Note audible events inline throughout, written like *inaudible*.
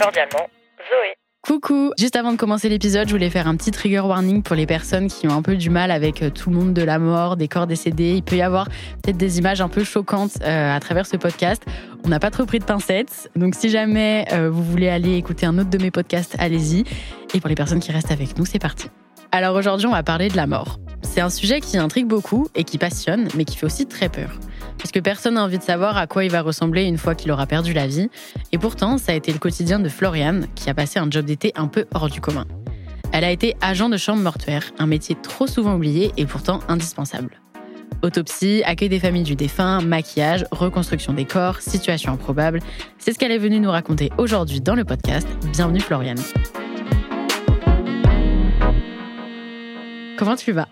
Cordialement, Zoé. Coucou Juste avant de commencer l'épisode, je voulais faire un petit trigger warning pour les personnes qui ont un peu du mal avec euh, tout le monde de la mort, des corps décédés. Il peut y avoir peut-être des images un peu choquantes euh, à travers ce podcast. On n'a pas trop pris de pincettes, donc si jamais euh, vous voulez aller écouter un autre de mes podcasts, allez-y. Et pour les personnes qui restent avec nous, c'est parti. Alors aujourd'hui, on va parler de la mort. C'est un sujet qui intrigue beaucoup et qui passionne, mais qui fait aussi très peur. Parce que personne n'a envie de savoir à quoi il va ressembler une fois qu'il aura perdu la vie. Et pourtant, ça a été le quotidien de Floriane, qui a passé un job d'été un peu hors du commun. Elle a été agent de chambre mortuaire, un métier trop souvent oublié et pourtant indispensable. Autopsie, accueil des familles du défunt, maquillage, reconstruction des corps, situation improbable, c'est ce qu'elle est venue nous raconter aujourd'hui dans le podcast. Bienvenue Floriane. Comment tu vas?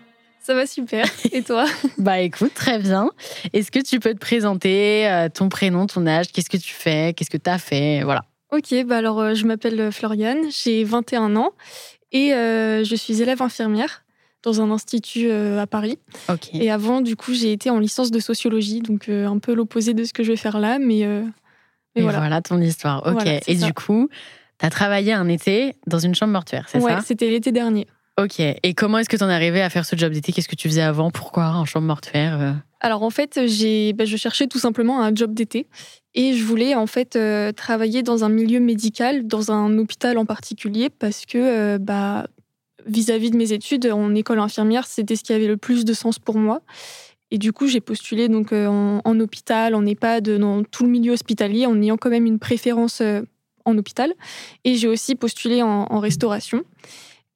Ça va super. Et toi *laughs* Bah écoute, très bien. Est-ce que tu peux te présenter euh, ton prénom, ton âge, qu'est-ce que tu fais, qu'est-ce que tu as fait, voilà. Ok, bah alors euh, je m'appelle Floriane, j'ai 21 ans et euh, je suis élève infirmière dans un institut euh, à Paris. Ok. Et avant, du coup, j'ai été en licence de sociologie, donc euh, un peu l'opposé de ce que je vais faire là, mais, euh, mais Et voilà. voilà. ton histoire. Ok. Voilà, Et ça. du coup, tu as travaillé un été dans une chambre mortuaire, c'est Ouais, ça? c'était l'été dernier. Ok. Et comment est-ce que tu en es arrivé à faire ce job d'été? Qu'est-ce que tu faisais avant? Pourquoi? En chambre mortuaire euh? Alors en fait, j'ai, bah, je cherchais tout simplement un job d'été et je voulais en fait euh, travailler dans un milieu médical, dans un hôpital en particulier, parce que euh, bah, vis-à-vis de mes études en école infirmière, c'était ce qui avait le plus de sens pour moi. Et du coup, j'ai postulé donc en, hôpital, en EHPAD, dans tout le milieu hospitalier, en ayant quand même une préférence en hôpital. Et j'ai aussi postulé en restauration.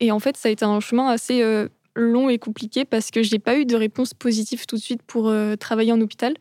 Et en fait, ça a été un chemin assez euh, long et compliqué parce que j'ai pas eu de réponse positive tout de suite pour euh, travailler en hôpital.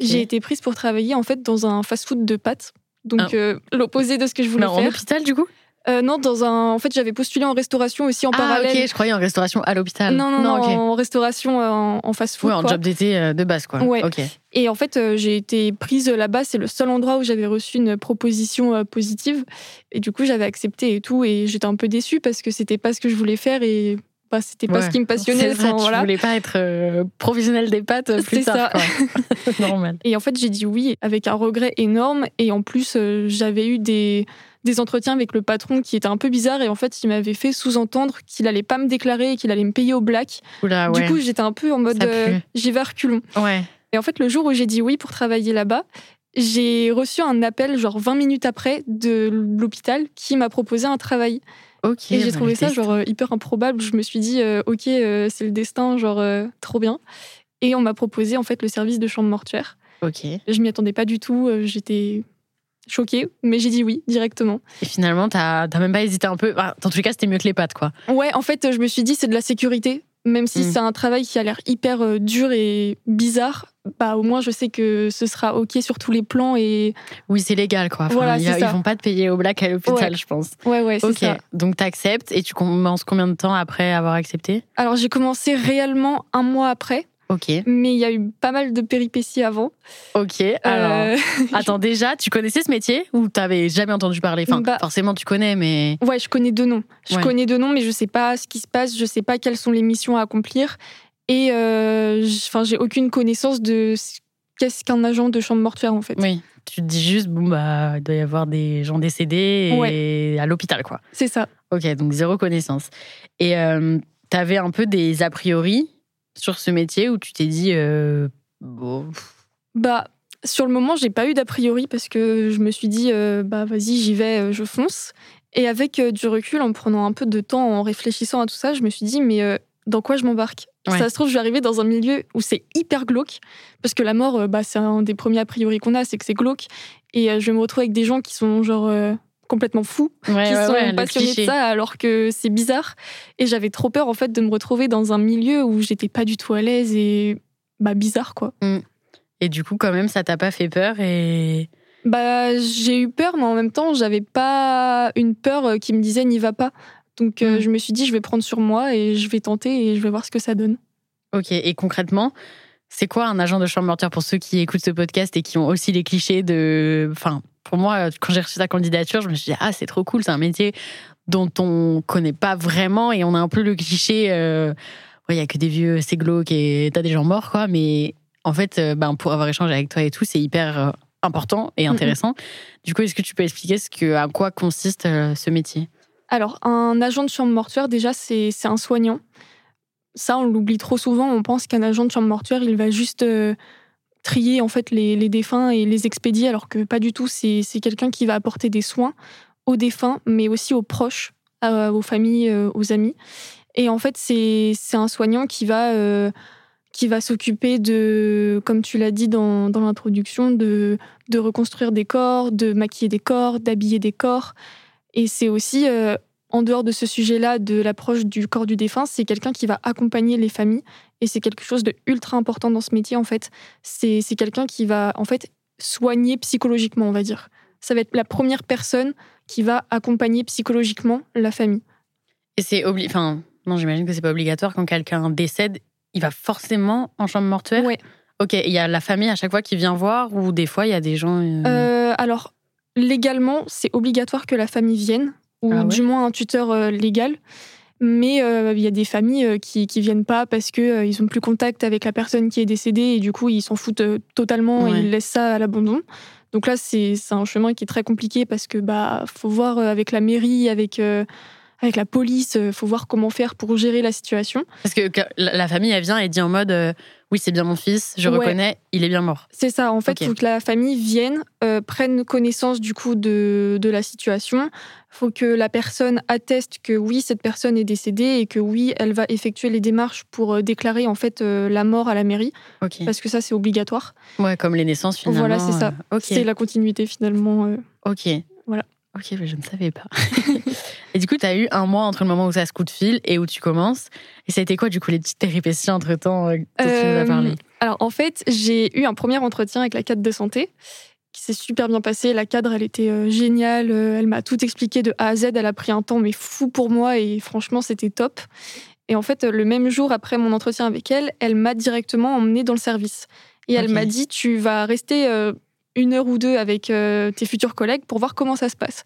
J'ai été prise pour travailler en fait dans un fast-food de pâtes. Donc Ah. euh, l'opposé de ce que je voulais Mais en faire. hôpital du coup? Euh, non, dans un. En fait, j'avais postulé en restauration aussi en Ah parallèle. ok, je croyais en restauration à l'hôpital. Non, non, non, en restauration euh, en, en fast-food. Ouais, en quoi. job d'été euh, de base quoi. Ouais. Ok. Et en fait, j'ai été prise là-bas. C'est le seul endroit où j'avais reçu une proposition positive. Et du coup, j'avais accepté et tout. Et j'étais un peu déçue parce que c'était pas ce que je voulais faire et bah, c'était pas Ouais. ce qui me passionnait. C'est ça, enfin, tu voilà. voulais pas être euh, professionnel des pâtes plus C'est tard. ça. *laughs* Normal. Et en fait, j'ai dit oui avec un regret énorme. Et en plus, euh, j'avais eu des, des entretiens avec le patron qui étaient un peu bizarres. Et en fait, il m'avait fait sous-entendre qu'il allait pas me déclarer et qu'il allait me payer au black. Oula, ouais. Du coup, j'étais un peu en mode euh, j'y vais reculons. ouais. Et en fait, le jour où j'ai dit oui pour travailler là-bas, j'ai reçu un appel, genre 20 minutes après, de l'hôpital qui m'a proposé un travail. Ok. Et j'ai bah, trouvé ça genre euh, hyper improbable. Je me suis dit, euh, ok, euh, c'est le destin, genre trop bien. Et on m'a proposé en fait le service de chambre mortuaire. Ok. Je m'y attendais pas du tout. J'étais choquée, mais j'ai dit oui directement. Et finalement, t'as même pas hésité un peu. Bah, dans tous les cas, c'était mieux que les pâtes, quoi. Ouais, en fait, je me suis dit c'est de la sécurité. Même si Mm. c'est un travail qui a l'air hyper euh, dur et bizarre, bah au moins je sais que ce sera ok sur tous les plans et Oui, c'est légal, quoi. Enfin, Voilà, a- ils vont pas te payer au black à l'hôpital, Ouais. je pense. ouais ouais c'est Ok. ça. Donc, t'acceptes et tu commences combien de temps après avoir accepté? Alors j'ai commencé réellement un mois après, Ok. mais il y a eu pas mal de péripéties avant. Ok. Alors, Euh, *laughs* attends, déjà, tu connaissais ce métier ou t'avais jamais entendu parler? Enfin, Bah- forcément, tu connais, mais. ouais, je connais deux noms. Je Ouais. connais deux noms, mais je sais pas ce qui se passe, je sais pas quelles sont les missions à accomplir, et euh, j'ai aucune connaissance de ce- qu'est-ce qu'un agent de chambre mortuaire en fait. Oui. Tu te dis juste, bon, bah, il doit y avoir des gens décédés et à l'hôpital, quoi. C'est ça. Ok, donc zéro connaissance. Et euh, t'avais un peu des a priori sur ce métier où tu t'es dit, euh, bon, Bah, sur le moment, j'ai pas eu d'a priori parce que je me suis dit, euh, bah vas-y, j'y vais, euh, je fonce. Et avec euh, du recul, en prenant un peu de temps, en réfléchissant à tout ça, je me suis dit, mais dans quoi je m'embarque? Ouais. Ça se trouve, je vais arriver dans un milieu où c'est hyper glauque, parce que la mort, bah, c'est un des premiers a priori qu'on a, c'est que c'est glauque. Et je vais me retrouver avec des gens qui sont genre complètement fous, Ouais, qui ouais, sont ouais, passionnés de ça, alors que c'est bizarre. Et j'avais trop peur, en fait, de me retrouver dans un milieu où j'étais pas du tout à l'aise et bah, bizarre, quoi. Et du coup, quand même, ça t'a pas fait peur et. Bah, j'ai eu peur, mais en même temps, j'avais pas une peur euh, qui me disait n'y va pas. Donc, euh, Mm. je me suis dit, je vais prendre sur moi et je vais tenter et je vais voir ce que ça donne. Ok, et concrètement, c'est quoi un agent de chambre mortuaire pour ceux qui écoutent ce podcast et qui ont aussi les clichés de. Enfin, pour moi, quand j'ai reçu ta candidature, je me suis dit, ah, c'est trop cool, c'est un métier dont on connaît pas vraiment et on a un peu le cliché. euh, ouais, Il y a que des vieux, c'est glauque et t'as des gens morts, quoi. Mais en fait, euh, ben, pour avoir échangé avec toi et tout, c'est hyper euh, important et intéressant. Du coup, est-ce que tu peux expliquer ce que, à quoi consiste euh, ce métier? Alors, un agent de chambre mortuaire, déjà, c'est c'est un soignant. Ça, on l'oublie trop souvent. On pense qu'un agent de chambre mortuaire, il va juste euh, trier en fait les, les défunts et les expédier, alors que pas du tout. C'est c'est quelqu'un qui va apporter des soins aux défunts, mais aussi aux proches, aux familles, euh, aux amis. Et en fait, c'est c'est un soignant qui va euh, qui va s'occuper de, comme tu l'as dit dans, dans l'introduction, de, de reconstruire des corps, de maquiller des corps, d'habiller des corps. Et c'est aussi, euh, en dehors de ce sujet-là, de l'approche du corps du défunt, c'est quelqu'un qui va accompagner les familles. Et c'est quelque chose de ultra important dans ce métier, en fait. C'est c'est quelqu'un qui va, en fait, soigner psychologiquement, on va dire. Ça va être la première personne qui va accompagner psychologiquement la famille. Et c'est obli... Enfin, non, j'imagine que c'est pas obligatoire quand quelqu'un décède, il va forcément en chambre mortuaire? Ouais. Ok, il y a la famille à chaque fois qui vient voir ou des fois il y a des gens. euh, Euh, alors, légalement, c'est obligatoire que la famille vienne, ou Ah ouais? du moins un tuteur euh, légal. Mais euh, il y a des familles euh, qui qui viennent pas parce que euh, ils ont plus contact avec la personne qui est décédée et du coup ils s'en foutent totalement Ouais. et ils laissent ça à l'abandon. Donc là c'est c'est un chemin qui est très compliqué parce que bah faut voir avec la mairie, avec euh, avec la police, euh, faut voir comment faire pour gérer la situation. Parce que la famille, elle vient et dit en mode euh, Oui, c'est bien mon fils, je Ouais. reconnais, il est bien mort. C'est ça, en fait, il Ok. faut que la famille vienne, euh, prenne connaissance du coup de, de la situation. faut que la personne atteste que oui, cette personne est décédée et que oui, elle va effectuer les démarches pour déclarer en fait euh, la mort à la mairie, Ok. parce que ça, c'est obligatoire. Ouais, comme les naissances finalement. Voilà, c'est ça. C'est la continuité finalement. Ok. Voilà. Ok, mais je ne savais pas. *laughs* et du coup, tu as eu un mois entre le moment où ça se coup de fil et où tu commences. Et ça a été quoi, du coup, les petites péripéties entre temps dont tu nous as Euh, parlé Alors en fait, j'ai eu un premier entretien avec la cadre de santé qui s'est super bien passé. La cadre, elle était euh, géniale. Euh, Elle m'a tout expliqué de A à Z. Elle a pris un temps mais fou pour moi et franchement, c'était top. Et en fait, le même jour après mon entretien avec elle, elle m'a directement emmenée dans le service. Et elle m'a dit, tu vas rester euh, une heure ou deux avec euh, tes futurs collègues pour voir comment ça se passe.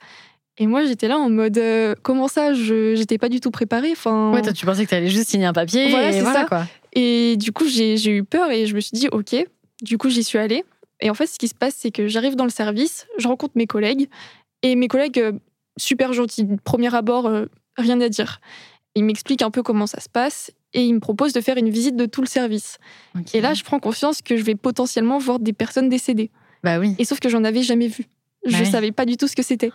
Et moi, j'étais là en mode, euh, comment ça Je j'étais pas du tout préparée. Enfin, Ouais, toi, tu pensais que tu allais juste signer un papier Voilà, et c'est voilà ça. quoi. et du coup, j'ai eu peur et je me suis dit, OK. Du coup, j'y suis allée. Et en fait, ce qui se passe, c'est que j'arrive dans le service, je rencontre mes collègues. Et mes collègues, euh, super gentils, premier abord, euh, rien à dire. Ils m'expliquent un peu comment ça se passe et ils me proposent de faire une visite de tout le service. Et là, je prends conscience que je vais potentiellement voir des personnes décédées. Bah oui. Et sauf que j'en avais jamais vu. Je Bah oui. savais pas du tout ce que c'était.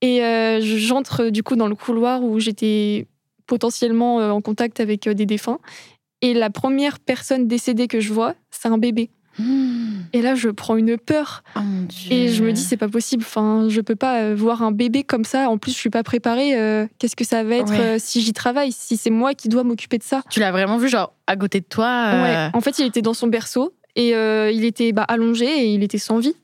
Et euh, j'entre du coup dans le couloir où j'étais potentiellement euh, en contact avec euh, des défunts. Et la première personne décédée que je vois, c'est un bébé. Mmh. Et là, je prends une peur. Oh. Et je me dis, c'est pas possible. Enfin, je peux pas voir un bébé comme ça. En plus, je suis pas préparée. euh, Qu'est-ce que ça va être Ouais. euh, si j'y travaille Si c'est moi qui dois m'occuper de ça? Tu l'as vraiment vu, genre, à côté de toi euh, Ouais. En fait, il était dans son berceau et il était bah, allongé et il était sans vie.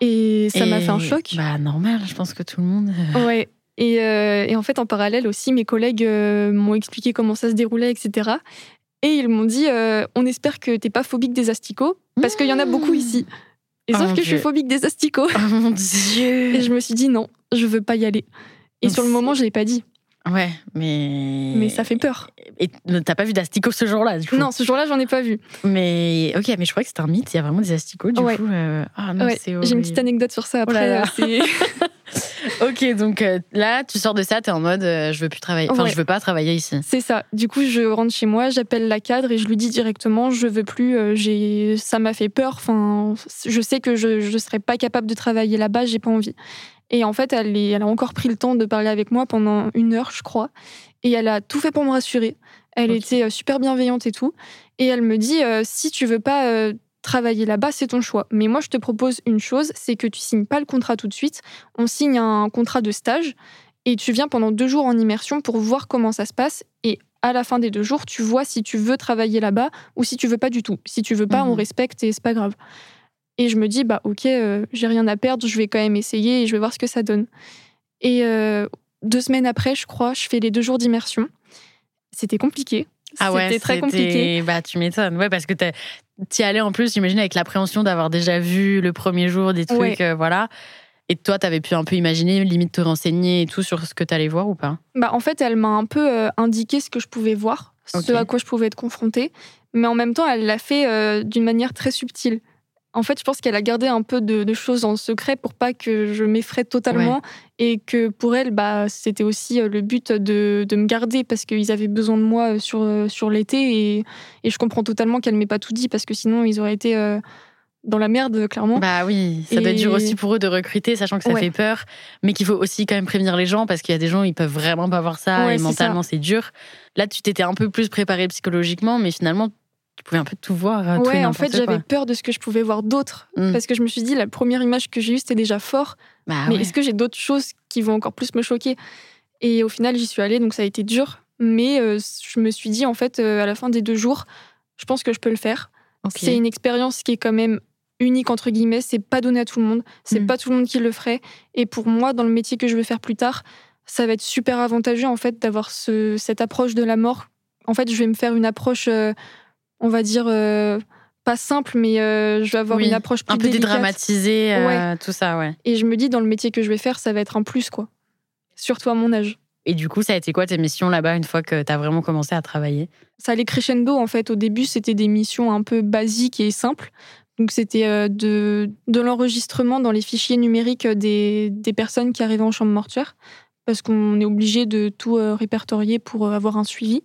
Et ça m'a fait un choc. Bah, normal, je pense que tout le monde. euh, Ouais. Et, euh, et en fait, en parallèle aussi, mes collègues euh, m'ont expliqué comment ça se déroulait, etc. Et ils m'ont dit euh, on espère que t'es pas phobique des asticots, parce qu'il y en a beaucoup ici. Et Oh sauf que je suis phobique des asticots. Oh mon dieu. Et je me suis dit non, je veux pas y aller. Et sur le moment, je l'ai pas dit. Ouais, mais. Mais ça fait peur. Et t'as pas vu d'asticots ce jour-là, du coup? Non, ce jour-là, j'en ai pas vu. Mais ok, mais je crois que c'était un mythe. Il y a vraiment des asticots, du Ouais. coup. euh, Ah non, Ouais, c'est J'ai une petite anecdote sur ça Oh là après. là. euh, c'est- *laughs* Ok, donc euh, là, tu sors de ça, t'es en mode, euh, je veux plus travailler. Enfin, Ouais. je veux pas travailler ici. C'est ça. Du coup, je rentre chez moi, j'appelle la cadre et je lui dis directement, je veux plus. j'ai, ça m'a fait peur. Enfin, je sais que je je serais pas capable de travailler là-bas. J'ai pas envie. Et en fait, elle, est- elle a encore pris le temps de parler avec moi pendant une heure, je crois. Et elle a tout fait pour me rassurer. Elle était euh, super bienveillante et tout. Et elle me dit euh, si tu veux pas euh, travailler là-bas, c'est ton choix. Mais moi, je te propose une chose c'est que tu signes pas le contrat tout de suite. On signe un contrat de stage et tu viens pendant deux jours en immersion pour voir comment ça se passe. Et à la fin des deux jours, tu vois si tu veux travailler là-bas ou si tu veux pas du tout. Si tu veux pas, Mhm. on respecte et c'est pas grave. Et je me dis, bah ok, euh, j'ai rien à perdre, je vais quand même essayer et je vais voir ce que ça donne. Et euh, deux semaines après, je crois, je fais les deux jours d'immersion. C'était compliqué. Ah ouais, C'était très compliqué. Bah, tu m'étonnes. Ouais, parce que t'es- t'y allais en plus, j'imagine, avec l'appréhension d'avoir déjà vu le premier jour des trucs, Ouais. euh, voilà. Et toi, t'avais pu un peu imaginer, limite te renseigner et tout sur ce que t'allais voir ou pas? Bah, en fait, elle m'a un peu euh, indiqué ce que je pouvais voir, ce à quoi je pouvais être confrontée. Mais en même temps, elle l'a fait euh, d'une manière très subtile. En fait, je pense qu'elle a gardé un peu de, de choses en secret pour pas que je m'effraie totalement et que pour elle, bah, c'était aussi euh, le but de, de me garder parce qu'ils avaient besoin de moi euh, sur, euh, sur l'été et, et je comprends totalement qu'elle m'ait pas tout dit parce que sinon ils auraient été euh, dans la merde, clairement. Bah oui, ça doit être Et- dur aussi pour eux de recruter, sachant que ça Ouais. fait peur, mais qu'il faut aussi quand même prévenir les gens parce qu'il y a des gens, ils peuvent vraiment pas voir ça Ouais, et mentalement c'est dur. Là, tu t'étais un peu plus préparé psychologiquement, mais finalement, tu pouvais un peu tout voir. et Ouais, en fait, j'avais peur de ce que je pouvais voir d'autres. Mm. Parce que je me suis dit, la première image que j'ai eue, c'était déjà fort. Bah mais ouais. est-ce que j'ai d'autres choses qui vont encore plus me choquer? Et au final, j'y suis allée, donc ça a été dur. Mais euh, je me suis dit, en fait, euh, à la fin des deux jours, je pense que je peux le faire. C'est une expérience qui est quand même unique, entre guillemets. C'est pas donné à tout le monde. C'est Mm. pas tout le monde qui le ferait. Et pour moi, dans le métier que je veux faire plus tard, ça va être super avantageux, en fait, d'avoir ce, cette approche de la mort. En fait, je vais me faire une approche, euh, on va dire, euh, pas simple, mais euh, je vais avoir Oui, une approche plus un peu délicate. dédramatisé, euh, tout ça, ouais. Et je me dis, dans le métier que je vais faire, ça va être un plus, quoi. Surtout à mon âge. Et du coup, ça a été quoi tes missions là-bas une fois que t'as vraiment commencé à travailler? Ça allait crescendo, en fait. Au début, c'était des missions un peu basiques et simples. Donc, c'était de, de l'enregistrement dans les fichiers numériques des, des personnes qui arrivaient en chambre mortuaire, parce qu'on est obligé de tout répertorier pour avoir un suivi.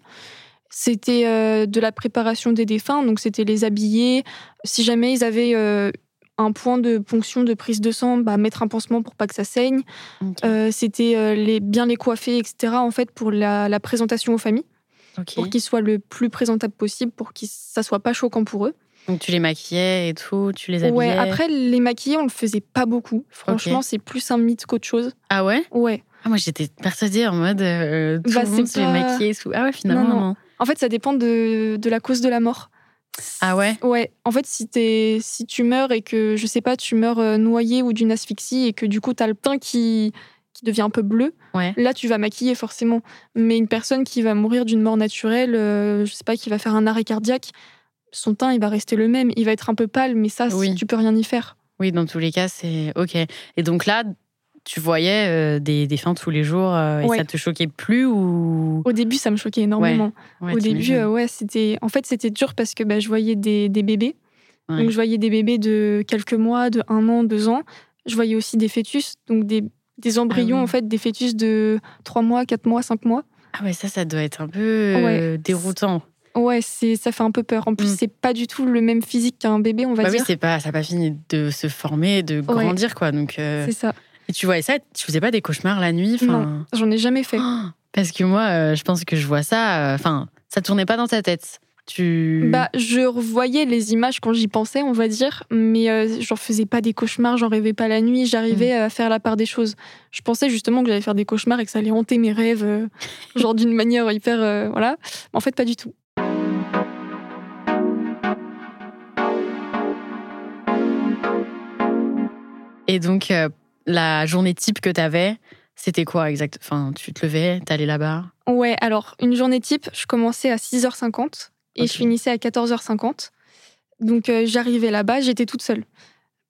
C'était euh, de la préparation des défunts, donc c'était les habiller. Si jamais ils avaient euh, un point de ponction de prise de sang, bah, mettre un pansement pour pas que ça saigne. Euh, c'était les, bien les coiffer, etc. En fait, pour la, la présentation aux familles, pour qu'ils soient le plus présentables possible, pour que ça soit pas choquant pour eux. Donc tu les maquillais et tout, tu les habillais. Ouais. Après, les maquiller, on le faisait pas beaucoup. Franchement, c'est plus un mythe qu'autre chose. Ah ouais? Ouais. ah, Moi j'étais persuadée en mode euh, tout Bah, le monde se les pas- maquillait. Sous... Ah ouais, finalement Non, non. non. En fait, ça dépend de, de la cause de la mort. Ah ouais? Ouais. En fait, si, si tu meurs et que, je sais pas, tu meurs euh, noyé ou d'une asphyxie et que du coup, t'as le teint qui, qui devient un peu bleu, Ouais. là, tu vas maquiller forcément. Mais une personne qui va mourir d'une mort naturelle, euh, je sais pas, qui va faire un arrêt cardiaque, son teint, il va rester le même. Il va être un peu pâle, mais ça, Oui. tu peux rien y faire. Oui, dans tous les cas, c'est ok. Et donc là, tu voyais euh, des, des fins tous les jours euh, et ça te choquait plus ou? Au début, ça me choquait énormément. Ouais, Au début, euh, ouais, c'était. En fait, c'était dur parce que bah, je voyais des, des bébés. Donc, je voyais des bébés de quelques mois, de un an, deux ans. Je voyais aussi des fœtus, donc des, des embryons, Ah oui. en fait, des fœtus de trois mois, quatre mois, cinq mois. Ah ouais, ça, ça doit être un peu euh, déroutant. Ouais, c'est, ça fait un peu peur. En plus, Mm. c'est pas du tout le même physique qu'un bébé, on va Bah oui, dire. c'est pas, ça n'a pas fini de se former, de grandir quoi. Donc c'est ça. Et tu voyais ça, tu faisais pas des cauchemars la nuit. Non, j'en ai jamais fait. Oh, Parce que moi, euh, je pense que je vois ça. euh, Enfin, ça tournait pas dans ta tête. Tu. Bah, je revoyais les images quand j'y pensais, on va dire, mais euh, j'en faisais pas des cauchemars, j'en rêvais pas la nuit, j'arrivais Mm. à faire la part des choses. Je pensais justement que j'allais faire des cauchemars et que ça allait hanter mes rêves, euh, *laughs* genre d'une manière hyper. euh, voilà. En fait, pas du tout. Et donc, euh, la journée type que tu avais, c'était quoi exact Enfin, tu te levais, t'allais là-bas? Ouais, alors, une journée type, je commençais à 6h50 et je finissais à 14h50. Donc, euh, j'arrivais là-bas, j'étais toute seule.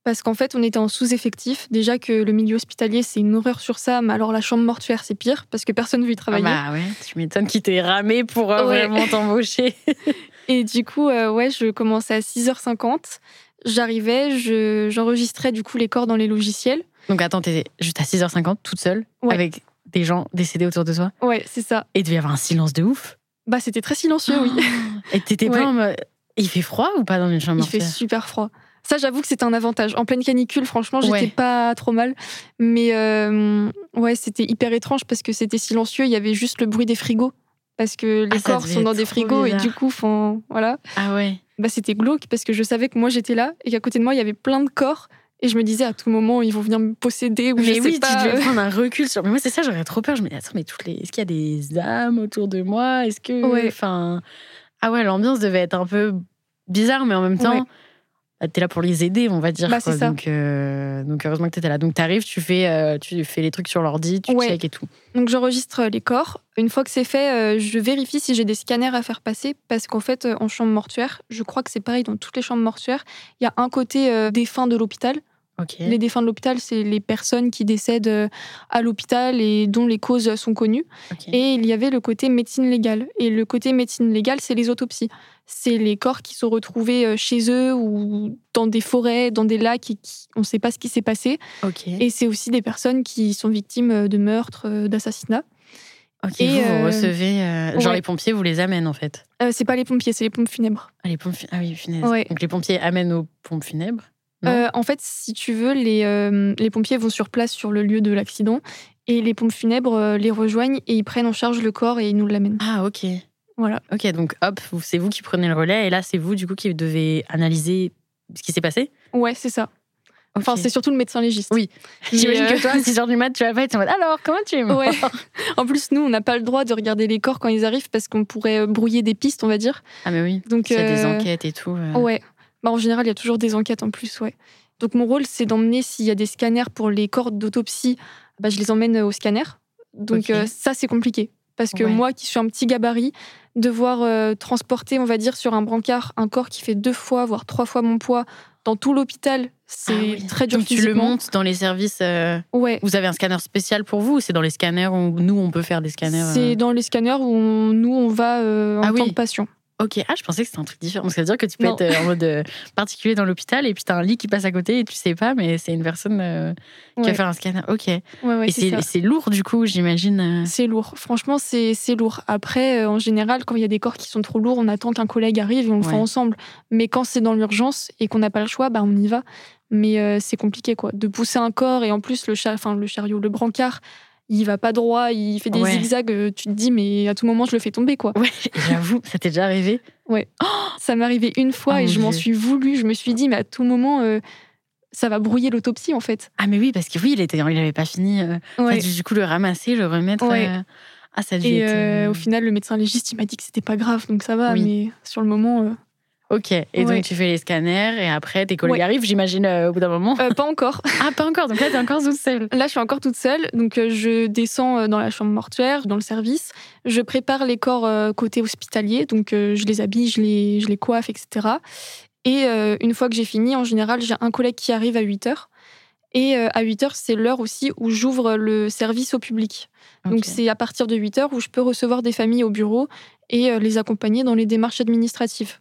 Parce qu'en fait, on était en sous-effectif. Déjà que le milieu hospitalier, c'est une horreur sur ça, mais alors la chambre mortuaire, c'est pire parce que personne ne veut y Ah travailler. bah ouais, tu m'étonnes qu'il t'ait ramé pour euh, Ouais. vraiment t'embaucher. *laughs* Et du coup, euh, ouais, je commençais à 6h50. J'arrivais, je- j'enregistrais du coup les corps dans les logiciels. Donc attends, t'étais juste à 6h50 toute seule Ouais. avec des gens décédés autour de toi. Ouais, c'est ça. Et il devait y avoir un silence de ouf. Bah, c'était très silencieux, oui. Et t'étais Ouais. pas en mode. Il fait froid ou pas dans une chambre Il fait super froid. Ça, j'avoue que c'est un avantage. En pleine canicule, franchement, j'étais Ouais. pas trop mal. Mais euh, ouais, c'était hyper étrange parce que c'était silencieux. Il y avait juste le bruit des frigos. parce que les Ah, corps sont dans des frigos et du coup, font, voilà. Ah ouais. Bah, c'était glauque parce que je savais que moi j'étais là et qu'à côté de moi il y avait plein de corps et je me disais à tout moment ils vont venir me posséder ou je Mais sais oui, pas. tu devais euh. prendre un recul sur. Mais moi, c'est ça, j'aurais trop peur. Je me dis, attends, mais toutes les. Est-ce qu'il y a des âmes autour de moi? Est-ce que. Ouais. Enfin. Ah ouais, l'ambiance devait être un peu bizarre, mais en même temps, Ouais. bah, t'es là pour les aider, on va dire. Bah, quoi. c'est ça. Donc, euh, donc, heureusement que t'étais là. Donc, t'arrives, tu fais, euh, tu fais les trucs sur l'ordi, tu Ouais. check et tout. Donc j'enregistre les corps. Une fois que c'est fait, euh, je vérifie si j'ai des scanners à faire passer parce qu'en fait euh, en chambre mortuaire, je crois que c'est pareil dans toutes les chambres mortuaires, il y a un côté euh, défunt de l'hôpital. Ok. Les défunts de l'hôpital, c'est les personnes qui décèdent euh, à l'hôpital et dont les causes sont connues. Et il y avait le côté médecine légale. Et le côté médecine légale, c'est les autopsies. C'est les corps qui sont retrouvés euh, chez eux ou dans des forêts, dans des lacs et qui, on ne sait pas ce qui s'est passé. Et c'est aussi des personnes qui sont victimes euh, de meurtres, d'assassinats. Ok, et, vous, vous recevez. euh, genre, les pompiers vous les amènent, en fait. Euh, c'est pas les pompiers, c'est les pompes funèbres. Ah, les pompes. Ah oui. Ouais. Donc, les pompiers amènent aux pompes funèbres. Euh, en fait, si tu veux, les, euh, les pompiers vont sur place sur le lieu de l'accident et les pompes funèbres euh, les rejoignent et ils prennent en charge le corps et ils nous l'amènent. Ah, ok. Voilà. Ok, donc hop, c'est vous qui prenez le relais et là, c'est vous, du coup, qui devez analyser ce qui s'est passé? Ouais, c'est ça. Enfin, c'est surtout le médecin légiste. Oui. J'imagine que toi, à 6 h du mat, tu vas pas être en mode alors, comment tu es mort? Ouais. En plus, nous, on n'a pas le droit de regarder les corps quand ils arrivent parce qu'on pourrait brouiller des pistes, on va dire. Ah, mais oui. Donc, Il y a des enquêtes et tout. Ouais. Bah, en général, il y a toujours des enquêtes en plus, ouais. Donc, mon rôle, c'est d'emmener, s'il y a des scanners pour les corps d'autopsie, bah, je les emmène au scanner. Donc, euh, ça, c'est compliqué. Parce que Ouais. moi, qui suis un petit gabarit, devoir euh, transporter, on va dire, sur un brancard, un corps qui fait deux fois, voire trois fois mon poids dans tout l'hôpital, c'est Ah oui. très dur Donc, tu le montes dans les services. euh, Ouais. Vous avez un scanner spécial pour vous ou c'est dans les scanners où nous, on peut faire des scanners euh, C'est dans les scanners où on- nous, on va euh, en Ah tant oui. que patient. Ok, ah, je pensais que c'était un truc différent. Ça veut dire que tu peux Non. être euh, en mode euh, particulier dans l'hôpital et puis t'as un lit qui passe à côté et tu sais pas, mais c'est une personne euh, qui Ouais. va faire un scanner. Ok. Ouais, ouais, et c'est lourd du coup, j'imagine. C'est lourd. Franchement, c'est lourd. Après, en général, quand il y a des corps qui sont trop lourds, on attend qu'un collègue arrive et on le fait ensemble. Mais quand c'est dans l'urgence et qu'on n'a pas le choix, bah, on y va. Mais euh, c'est compliqué, quoi. De pousser un corps et en plus, le, cha- enfin, le chariot, le brancard, il va pas droit, il fait des Ouais. zigzags. euh, Tu te dis, mais à tout moment, je le fais tomber, quoi. Ouais, *laughs* j'avoue, ça t'est déjà arrivé Ça m'est arrivé une fois Ah, et je m'en suis voulu. Je me suis dit, mais à tout moment, euh, ça va brouiller l'autopsie, en fait. Ah, mais oui, parce que oui, il était, il avait pas fini. euh, Ouais. Du, coup, le ramasser, le remettre. Ouais. euh, Ah, ça a dû Et être, au final, le médecin légiste, il m'a dit que c'était pas grave, donc ça va. Oui. Mais sur le moment, Ok. Et donc, tu fais les scanners et après, tes collègues arrivent, j'imagine, euh, au bout d'un moment. euh, pas encore. *laughs* Ah, pas encore. Donc là, t'es encore toute seule. Là, je suis encore toute seule, donc euh, je descends dans la chambre mortuaire, dans le service. Je prépare les corps côté hospitalier, donc je les habille, je les, je les coiffe, etc. Et une fois que j'ai fini, en général, j'ai un collègue qui arrive à 8 heures. Et à 8 heures, c'est l'heure aussi où j'ouvre le service au public. Donc c'est à partir de 8 heures où je peux recevoir des familles au bureau et les accompagner dans les démarches administratives.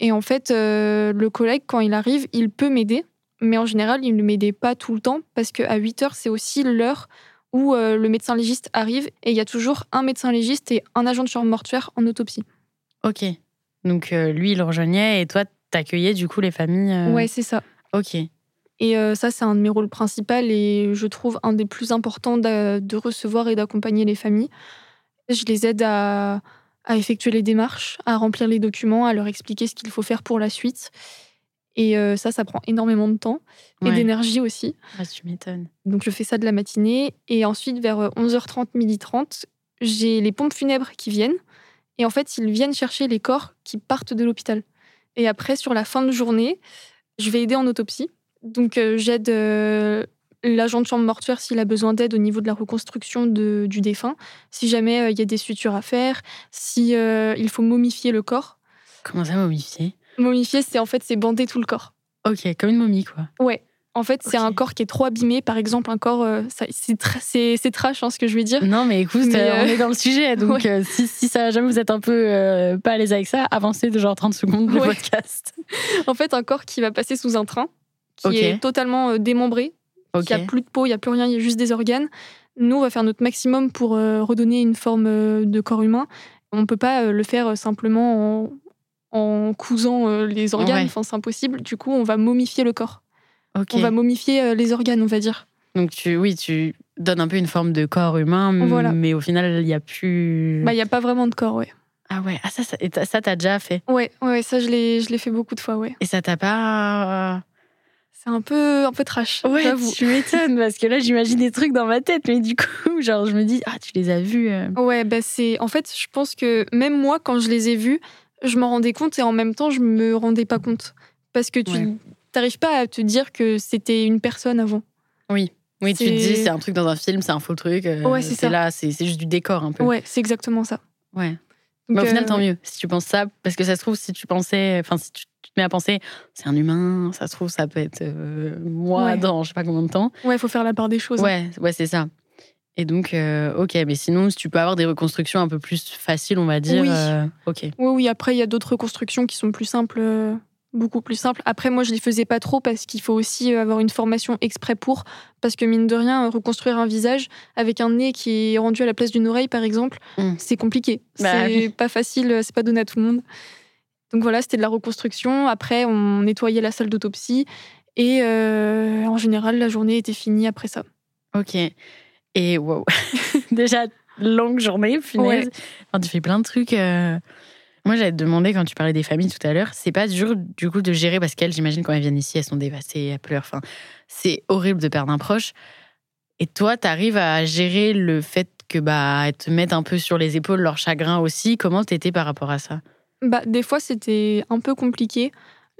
Et en fait, euh, le collègue, quand il arrive, il peut m'aider, mais en général, il ne m'aidait pas tout le temps parce qu'à 8 heures, c'est aussi l'heure où euh, le médecin légiste arrive et il y a toujours un médecin légiste et un agent de chambre mortuaire en autopsie. Ok. Donc, euh, lui, il rejoignait et toi, t'accueillais du coup les familles. Ouais, c'est ça. Ok. Et ça, c'est un de mes rôles principaux et je trouve un des plus importants de recevoir et d'accompagner les familles. Je les aide à, à effectuer les démarches, à remplir les documents, à leur expliquer ce qu'il faut faire pour la suite. Et euh, ça, ça prend énormément de temps et d'énergie aussi. Ah, tu m'étonnes. Donc je fais ça de la matinée. Et ensuite, vers euh, 11h30, 12h30, j'ai les pompes funèbres qui viennent. Et en fait, ils viennent chercher les corps qui partent de l'hôpital. Et après, sur la fin de journée, je vais aider en autopsie. Donc euh, j'aide euh, l'agent de chambre mortuaire s'il a besoin d'aide au niveau de la reconstruction de- du défunt. Si jamais euh, il y a des sutures à faire, si euh, il faut momifier le corps. Comment ça, momifier? Momifier, c'est en fait c'est bander tout le corps. Ok, comme une momie, quoi. Ouais. En fait, c'est un corps qui est trop abîmé. Par exemple, un corps, euh, c'est tra- c'est c'est trash hein, ce que je vais dire. Non, mais écoute, Mais, on est dans le sujet. *laughs* Donc, Ouais. si, si ça, jamais vous êtes un peu pas à l'aise avec ça, avancez de genre 30 secondes le Ouais. podcast. *laughs* En fait, un corps qui va passer sous un train, qui est totalement démembré, Ok. qui a plus de peau, il y a plus rien, il y a juste des organes. Nous, on va faire notre maximum pour euh, redonner une forme euh, de corps humain. On peut pas euh, le faire simplement en, en cousant les organes. Ouais. Enfin, c'est impossible. Du coup, on va momifier le corps. On va momifier les organes, on va dire. Donc, tu, oui, tu donne un peu une forme de corps humain, Voilà. mais au final, il n'y a plus. Bah, il n'y a pas vraiment de corps, ouais. Ah ouais, ah, ça, ça, t'as- ça, t'as déjà fait? Ouais, ouais, ça, je l'ai, je l'ai fait beaucoup de fois, ouais. Et ça t'a pas. C'est un peu, un peu trash, Ouais, j'avoue. tu m'étonnes, parce que là, j'imagine des trucs dans ma tête, mais du coup, *laughs* genre, je me dis, ah, tu les as vus. euh. Ouais, bah c'est. En fait, je pense que même moi, quand je les ai vus, je m'en rendais compte et en même temps, je me rendais pas compte. Parce que tu Ouais. n'arrives pas à te dire que c'était une personne avant. Oui, tu te dis, c'est un truc dans un film, c'est un faux truc. euh, Ouais, c'est ça. là, c'est c'est juste du décor un peu. Ouais, c'est exactement ça. Ouais. Donc, Mais au final, euh, tant mieux si tu penses ça, parce que ça se trouve, si tu pensais, enfin, si tu, tu te mets à penser, c'est un humain, ça se trouve, ça peut être euh, moi Ouais. dans je sais pas combien de temps. Ouais, il faut faire la part des choses. hein. Ouais, ouais, c'est ça. Et donc, euh, ok, mais sinon, si tu peux avoir des reconstructions un peu plus faciles, on va dire. Oui. euh, ok. Oui, oui, après, il y a d'autres reconstructions qui sont plus simples, beaucoup plus simples. Après, moi, je les faisais pas trop parce qu'il faut aussi avoir une formation exprès pour. Parce que, mine de rien, reconstruire un visage avec un nez qui est rendu à la place d'une oreille, par exemple, Mm. c'est compliqué. Bah c'est oui. pas facile, c'est pas donné à tout le monde. Donc voilà, c'était de la reconstruction. Après, on nettoyait la salle d'autopsie. Et euh, en général, la journée était finie après ça. Ok. Et wow. *laughs* Déjà, longue journée, punaise. Ouais. Enfin, tu fais plein de trucs. euh. Moi, j'allais te demander, quand tu parlais des familles tout à l'heure, c'est pas dur, du coup, de gérer, parce qu'elles, j'imagine, quand elles viennent ici, elles sont dévastées, elles pleurent. Enfin, c'est horrible de perdre un proche. Et toi, tu arrives à gérer le fait que, bah, elles te mettent un peu sur les épaules leur chagrin aussi. Comment t'étais par rapport à ça? Bah, des fois, c'était un peu compliqué.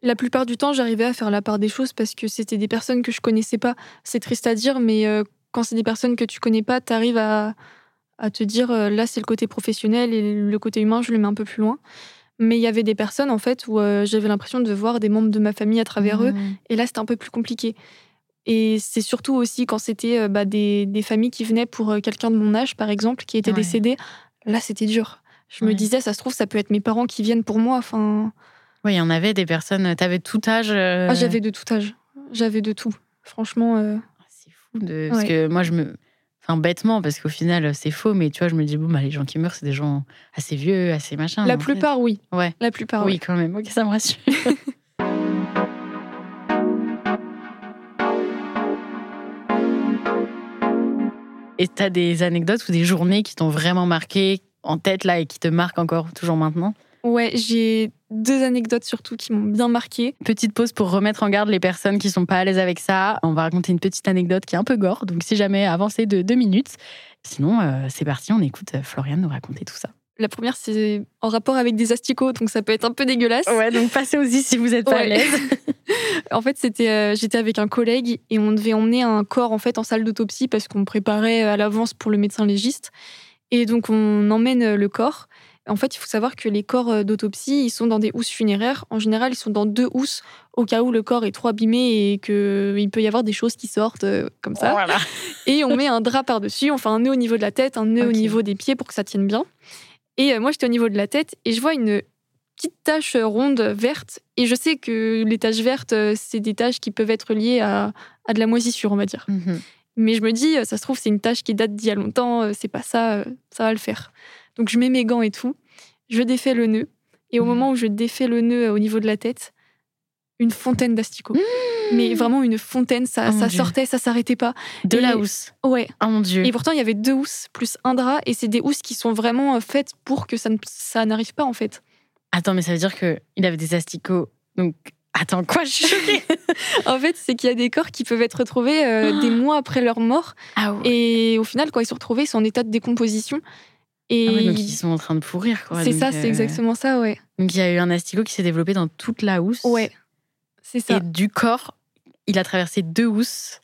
La plupart du temps, j'arrivais à faire la part des choses parce que c'était des personnes que je connaissais pas. C'est triste à dire, mais euh, quand c'est des personnes que tu connais pas, tu arrives à, à te dire euh, là, c'est le côté professionnel et le côté humain, je le mets un peu plus loin. Mais il y avait des personnes, en fait, où euh, j'avais l'impression de voir des membres de ma famille à travers eux. Mmh. Et là, c'était un peu plus compliqué. Et c'est surtout aussi quand c'était bah, des, des familles qui venaient pour quelqu'un de mon âge, par exemple, qui était Ouais. décédé. Là, c'était dur. Je me disais, ça se trouve, ça peut être mes parents qui viennent pour moi. Enfin, Oui, il y en avait des personnes. T'avais tout âge. euh, ah, j'avais de tout âge. J'avais de tout. Franchement, euh, C'est fou de. Parce Ouais. que moi, je me. Enfin, bêtement, parce qu'au final, c'est faux, mais tu vois, je me dis, bon, bah, les gens qui meurent, c'est des gens assez vieux, assez machin. la fait. plupart, oui. Ouais. La plupart, oui, oui. quand même. Ok, ça me rassure. *laughs* Et t'as des anecdotes ou des journées qui t'ont vraiment marqué en tête là et qui te marquent encore toujours maintenant Ouais, j'ai deux anecdotes surtout qui m'ont bien marqué. Petite pause pour remettre en garde les personnes qui sont pas à l'aise avec ça. On va raconter une petite anecdote qui est un peu gore, donc si jamais avancez de deux minutes. Sinon, euh, c'est parti, on écoute euh, Floriane nous raconter tout ça. La première, c'est en rapport avec des asticots, donc ça peut être un peu dégueulasse. Ouais, donc passez aussi si vous êtes pas à l'aise. *laughs* En fait, c'était, euh, j'étais avec un collègue et on devait emmener un corps en fait en salle d'autopsie parce qu'on préparait à l'avance pour le médecin légiste. Et donc on emmène euh, le corps. En fait, il faut savoir que les corps euh, d'autopsie, ils sont dans des housses funéraires. En général, ils sont dans deux housses au cas où le corps est trop abîmé et qu'il peut y avoir des choses qui sortent euh, comme ça. Voilà. Et on met un drap par-dessus, on fait un nœud au niveau de la tête, un nœud au niveau des pieds pour que ça tienne bien. Et euh, moi, j'étais au niveau de la tête et je vois une petite tache ronde verte. Et je sais que les taches vertes, euh, c'est des taches qui peuvent être liées à, à de la moisissure, on va dire. Mhm. Mais je me dis, euh, ça se trouve, c'est une tache qui date d'il y a longtemps, euh, c'est pas ça, euh, ça va le faire. Donc je mets mes gants et tout, je défais le nœud. Et au Mhm. moment où je défais le nœud au niveau de la tête, une fontaine d'asticots. Mais vraiment une fontaine, ça, Oh ça sortait, ça s'arrêtait pas. De Et- la housse. Ouais. Oh mon dieu. Et pourtant, il y avait deux housses plus un drap, et c'est des housses qui sont vraiment faites pour que ça, ne- ça n'arrive pas, en fait. Attends, mais ça veut dire que il avait des asticots. Donc, attends, quoi Je suis choquée. *laughs* *laughs* En fait, c'est qu'il y a des corps qui peuvent être retrouvés euh, *gasps* des mois après leur mort, ah ouais. et au final, quand ils sont retrouvés, ils sont en état de décomposition. Et Ah ouais, donc ils sont en train de pourrir, quoi. c'est ça, euh, c'est exactement ça, ouais. Donc il y a eu un asticot qui s'est développé dans toute la housse. Ouais, c'est ça. Et du corps, il a traversé deux housses.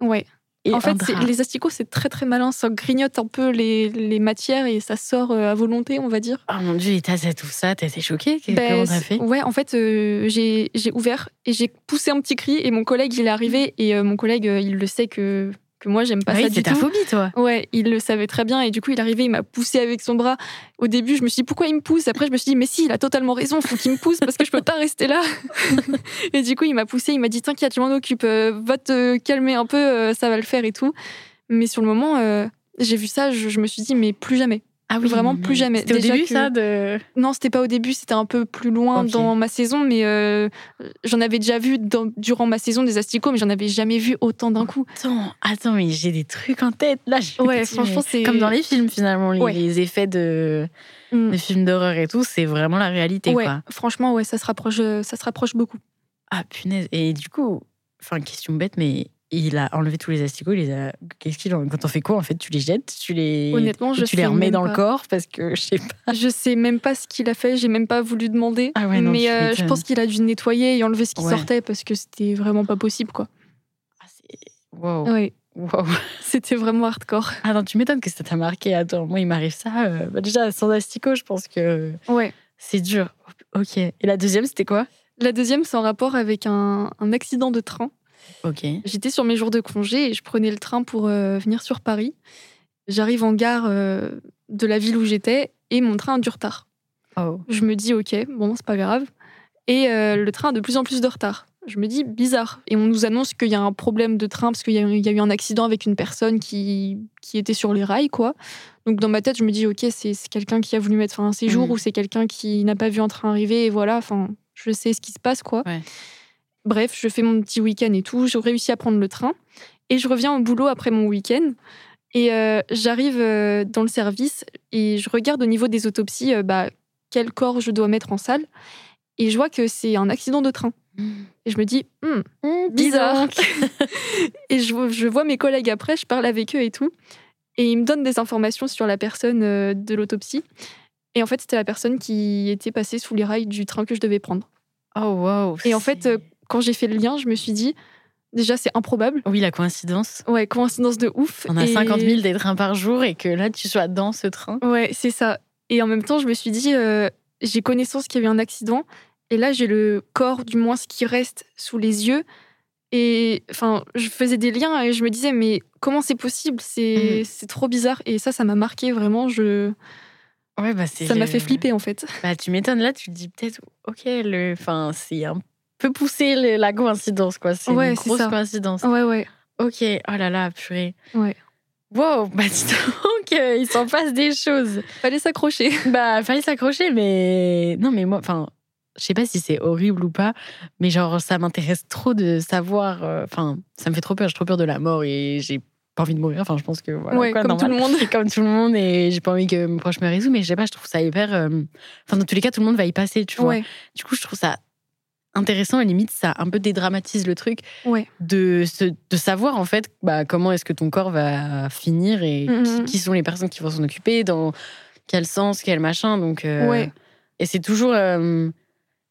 Ouais. Et en fait, les asticots, c'est très très malin. Ça grignote un peu les, les matières et ça sort euh, à volonté, on va dire. Oh mon dieu, et t'as tout ça, t'as été choquée? Ben, Comment t'as c'est- fait? Ouais, en fait, euh, j'ai j'ai ouvert et j'ai poussé un petit cri et mon collègue, il est arrivé et euh, mon collègue, il le sait que, que moi, j'aime pas Ah ça c'est du ta tout. phobie, toi. Ouais, il le savait très bien et du coup, il arrivé, il m'a poussé avec son bras. Au début, je me suis dit pourquoi il me pousse? Après, je me suis dit mais si, il a totalement raison, faut qu'il me pousse parce que je peux pas rester là. *laughs* et du coup, il m'a poussé, il m'a dit t'inquiète, je m'en occupe, euh, va te calmer un peu, euh, ça va le faire et tout. Mais sur le moment, euh, j'ai vu ça, je, je me suis dit mais plus jamais, Ah Vraiment, mais plus jamais. C'était au début, que- ça de... Non, c'était pas au début, c'était un peu plus loin dans ma saison, mais euh, j'en avais déjà vu dans- durant ma saison des asticots, mais j'en avais jamais vu autant d'un coup. Attends, attends, mais j'ai des trucs en tête. Là, Ouais, franchement, c'est- Comme dans les films, finalement, les, Ouais. les effets de, Mm. de films d'horreur et tout, c'est vraiment la réalité, ouais, quoi. franchement, ouais, ça se rapproche, ça se rapproche beaucoup. Ah, punaise. Et du coup, enfin, question bête, mais il a enlevé tous les asticots. Il les a... Qu'est-ce qu'il en... Quand on fait quoi, en fait Tu les jettes tu les... Honnêtement, je tu les remets dans le corps parce que je sais pas. Je sais même pas ce qu'il a fait, j'ai même pas voulu demander. Ah ouais, non, mais euh, je pense qu'il a dû nettoyer et enlever ce qui Ouais. sortait parce que c'était vraiment pas possible, quoi. Ah. Wow. Ouais, wow. *laughs* c'était vraiment hardcore. Ah non, tu m'étonnes que ça t'a marqué. Attends, moi, il m'arrive ça. euh, bah, déjà, sans asticots, je pense que Ouais. c'est dur. Ok. Et la deuxième, c'était quoi? La deuxième, c'est en rapport avec un, un accident de train. Ok. J'étais sur mes jours de congé et je prenais le train pour euh, venir sur Paris. J'arrive en gare euh, de la ville où j'étais et mon train a du retard. Oh. Je me dis, ok, bon, c'est pas grave. Et euh, le train a de plus en plus de retard. Je me dis, bizarre. Et on nous annonce qu'il y a un problème de train parce qu'il y, a eu- il y a eu un accident avec une personne qui, qui était sur les rails, quoi. Donc dans ma tête, je me dis, ok, c'est quelqu'un qui a voulu mettre fin à un séjour Mhm. ou c'est quelqu'un qui n'a pas vu un train arriver et voilà, enfin, je sais ce qui se passe, quoi. Ouais. Bref, je fais mon petit week-end et tout. J'ai réussi à prendre le train et je reviens au boulot après mon week-end. Et euh, j'arrive euh, dans le service et je regarde au niveau des autopsies euh, bah, quel corps je dois mettre en salle. Et je vois que c'est un accident de train. Et je me dis, Hmm, bizarre. *laughs* et je, je vois mes collègues après, je parle avec eux et tout. Et ils me donnent des informations sur la personne de l'autopsie. Et en fait, c'était la personne qui était passée sous les rails du train que je devais prendre. Oh, wow. Et en fait, quand j'ai fait le lien, je me suis dit, déjà, c'est improbable. Oui, la coïncidence. Ouais, coïncidence de ouf. On a Et- 50 000 des trains par jour et que là, tu sois dans ce train. Ouais, c'est ça. Et en même temps, je me suis dit, euh, j'ai connaissance qu'il y a eu un accident. Et là, j'ai le corps, du moins ce qui reste sous les yeux. Et enfin, je faisais des liens et je me disais, mais comment c'est possible? C'est c'est trop bizarre. Et ça, ça m'a marqué vraiment. Je... Ouais, bah, Ça m'a le- fait flipper, en fait. Bah, tu m'étonnes. Là, tu te dis peut-être, ok, le... enfin, c'est un le- la coïncidence, quoi. C'est Ouais, une grosse ça. coïncidence. Ouais, ouais. Ok, oh là là, purée. Ouais. Wow, *laughs* bah dis donc, euh, il s'en passe des choses. Fallait s'accrocher. *laughs* Bah, fallait s'accrocher, mais non, mais moi, enfin, je sais pas si c'est horrible ou pas, mais genre, ça m'intéresse trop de savoir. euh, Enfin, ça me fait trop peur. J'ai trop peur de la mort et j'ai pas envie de mourir. Enfin, je pense que voilà. Ouais, quoi, comme tout le normal. monde. *laughs* comme tout le monde, et j'ai pas envie que mes proches meurent et tout, mais je sais pas, je trouve ça hyper. euh, Enfin, dans tous les cas, tout le monde va y passer, tu vois. Ouais, Du coup, je trouve ça intéressant et limite, ça un peu dédramatise le truc ouais. de, se- de savoir en fait bah, comment est-ce que ton corps va finir et Mhm. qui, qui sont les personnes qui vont s'en occuper, dans quel sens, quel machin. Donc, euh, Ouais. Et c'est toujours. euh,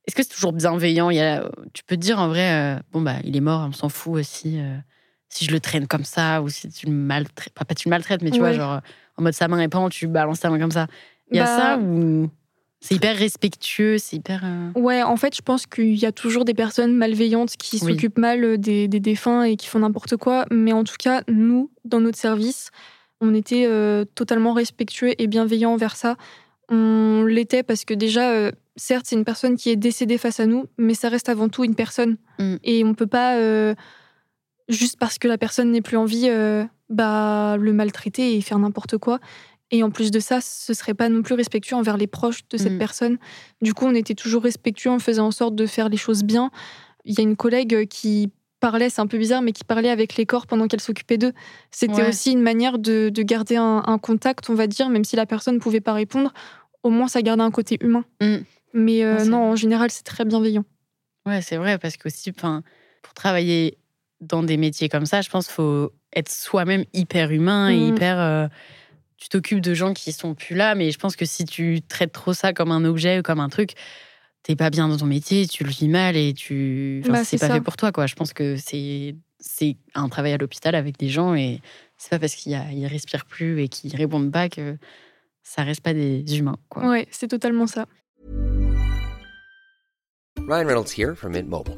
est-ce que c'est toujours bienveillant? Il y a, Tu peux te dire en vrai, euh, bon, bah, il est mort, on s'en fout aussi. si je le traîne comme ça ou si tu le maltraites. Pas, pas tu le maltraites, mais tu vois, genre en mode sa main est pend, tu balances ta main comme ça. Il y a Bah, ça ou c'est hyper respectueux, c'est hyper. euh, Ouais, en fait, je pense qu'il y a toujours des personnes malveillantes qui Oui. s'occupent mal des, des défunts et qui font n'importe quoi. Mais en tout cas, nous, dans notre service, on était euh, totalement respectueux et bienveillants envers ça. On l'était parce que déjà, euh, certes, c'est une personne qui est décédée face à nous, mais ça reste avant tout une personne. Mm. Et on peut pas, euh, juste parce que la personne n'est plus en vie, euh, bah, le maltraiter et faire n'importe quoi. Et en plus de ça, ce serait pas non plus respectueux envers les proches de cette Mm. personne. Du coup, on était toujours respectueux, on faisait en sorte de faire les choses bien. Il y a une collègue qui parlait, c'est un peu bizarre, mais qui parlait avec les corps pendant qu'elle s'occupait d'eux. C'était Ouais. aussi une manière de, de garder un, un contact, on va dire, même si la personne ne pouvait pas répondre. Au moins, ça gardait un côté humain. Mm. Mais euh, Ouais, non, en général, c'est très bienveillant. Ouais, c'est vrai, parce qu'aussi, pour travailler dans des métiers comme ça, je pense qu'il faut être soi-même hyper humain et Mhm. hyper. euh, tu t'occupes de gens qui sont plus là, mais je pense que si tu traites trop ça comme un objet ou comme un truc, t'es pas bien dans ton métier, tu le vis mal et tu. Enfin, Bah, c'est pas ça. fait pour toi, quoi. Je pense que c'est c'est un travail à l'hôpital avec des gens et c'est pas parce qu'ils ils respirent plus et qu'ils répondent pas que ça reste pas des humains, quoi. Ouais, c'est totalement ça. Ryan Reynolds here from Mint Mobile.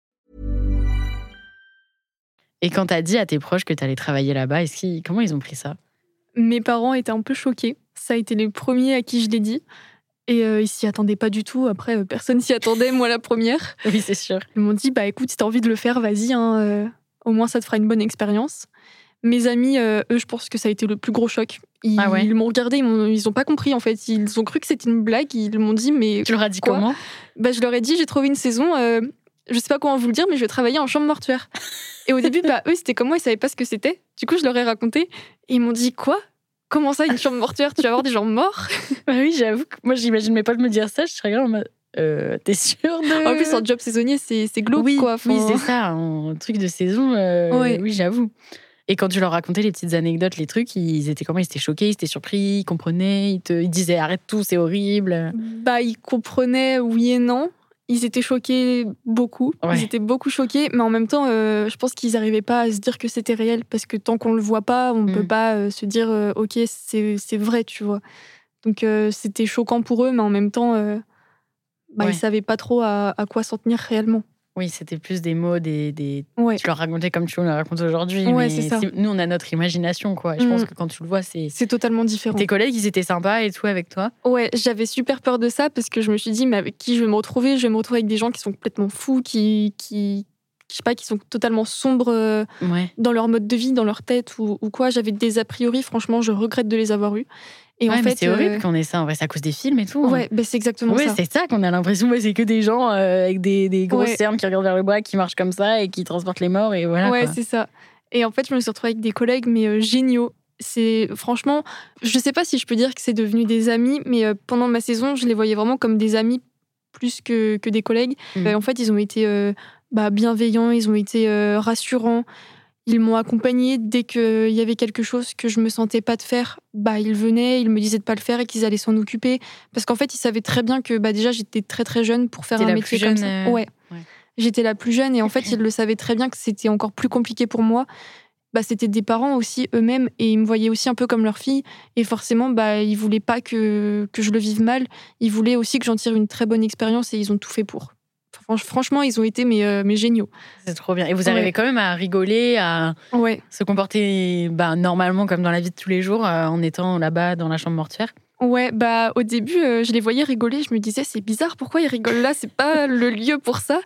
Et quand t'as dit à tes proches que t'allais travailler là-bas, est-ce qu'ils, comment ils ont pris ça? Mes parents étaient un peu choqués. Ça a été les premiers à qui je l'ai dit. Et euh, ils s'y attendaient pas du tout. Après, euh, personne s'y attendait, moi la première. *laughs* Oui, c'est sûr. Ils m'ont dit, bah écoute, si t'as envie de le faire, vas-y. hein, euh, au moins, ça te fera une bonne expérience. Mes amis, euh, eux, je pense que ça a été le plus gros choc. Ils, Ah ouais? ils m'ont regardé, ils, m'ont- ils ont pas compris en fait. Ils ont cru que c'était une blague. Ils m'ont dit, mais Tu leur as dit Quoi? comment? Bah, je leur ai dit, j'ai trouvé une saison. Je sais pas comment vous le dire, mais je vais travailler en chambre mortuaire. Et au début, bah, eux, c'était comme moi, ils savaient pas ce que c'était. Du coup, je leur ai raconté. Et ils m'ont dit, quoi? Comment ça, une chambre mortuaire? Tu vas avoir des gens morts? *laughs* Bah oui, j'avoue que moi, j'imagine mes potes me dire ça. Je serais grave en mode, euh, t'es sûr de. En plus, en job saisonnier, c'est c'est glauque, oui, quoi. oui, Enfin, c'est ça, un truc de saison. euh, Ouais. Oui, j'avoue. Et quand tu leur racontais les petites anecdotes, les trucs, ils étaient comment? Ils étaient choqués, ils étaient surpris, ils comprenaient, ils, te, ils disaient arrête tout, c'est horrible. Bah, ils comprenaient oui et non. Ils étaient choqués beaucoup. Ouais. Ils étaient beaucoup choqués, mais en même temps, euh, je pense qu'ils n'arrivaient pas à se dire que c'était réel parce que tant qu'on le voit pas, on ne Mm. peut pas euh, se dire euh, ok, c'est vrai, tu vois. Donc c'était choquant pour eux, mais en même temps, bah, Ouais. ils savaient pas trop à, à quoi s'en tenir réellement. Oui, c'était plus des mots, des, des... Ouais. Tu leur racontais comme tu le racontes aujourd'hui. Ouais, mais c'est ça. Nous, on a notre imagination, quoi. Et je pense Mm. que quand tu le vois, c'est. C'est totalement différent. Tes collègues, ils étaient sympas et tout avec toi. Ouais, j'avais super peur de ça parce que je me suis dit, mais avec qui je vais me retrouver? Je vais me retrouver avec des gens qui sont complètement fous, qui, qui, je sais pas, qui sont totalement sombres euh, Ouais. dans leur mode de vie, dans leur tête ou, ou quoi. J'avais des a priori, franchement, je regrette de les avoir eus. Et Ouais, en mais fait, c'est horrible euh, qu'on ait ça. En vrai, c'est à cause des films et tout. hein. ouais, ben c'est exactement Ouais, ça. c'est ça qu'on a l'impression, ouais, c'est que des gens euh, avec des, des grosses Ouais. cernes qui regardent vers le bas, qui marchent comme ça et qui transportent les morts et voilà. ouais, c'est ça. Et en fait, je me suis retrouvée avec des collègues, mais euh, géniaux. C'est franchement, je sais pas si je peux dire que c'est devenu des amis, mais pendant ma saison, je les voyais vraiment comme des amis plus que, que des collègues. Mhm. Euh, en fait, ils ont été bah, bienveillants, ils ont été rassurants. Ils m'ont accompagnée dès qu'il y avait quelque chose que je me sentais pas de faire. Bah, ils venaient, ils me disaient de pas le faire et qu'ils allaient s'en occuper. Parce qu'en fait, ils savaient très bien que bah, déjà j'étais très très jeune pour faire un la métier plus comme ça. euh, Ouais. ouais. J'étais la plus jeune et en fait, ils le *laughs* savaient très bien que c'était encore plus compliqué pour moi. Bah, c'était des parents aussi eux-mêmes et ils me voyaient aussi un peu comme leur fille et forcément bah ils voulaient pas que, que je le vive mal ils voulaient aussi que j'en tire une très bonne expérience et ils ont tout fait pour franchement ils ont été mes, euh, mes géniaux C'est trop bien. Et vous Ouais. arrivez quand même à rigoler, à ouais se comporter bah, normalement comme dans la vie de tous les jours euh, en étant là-bas dans la chambre mortuaire? Ouais, bah au début, euh, je les voyais rigoler. Je me disais, c'est bizarre, pourquoi ils rigolent là? C'est pas le lieu pour ça.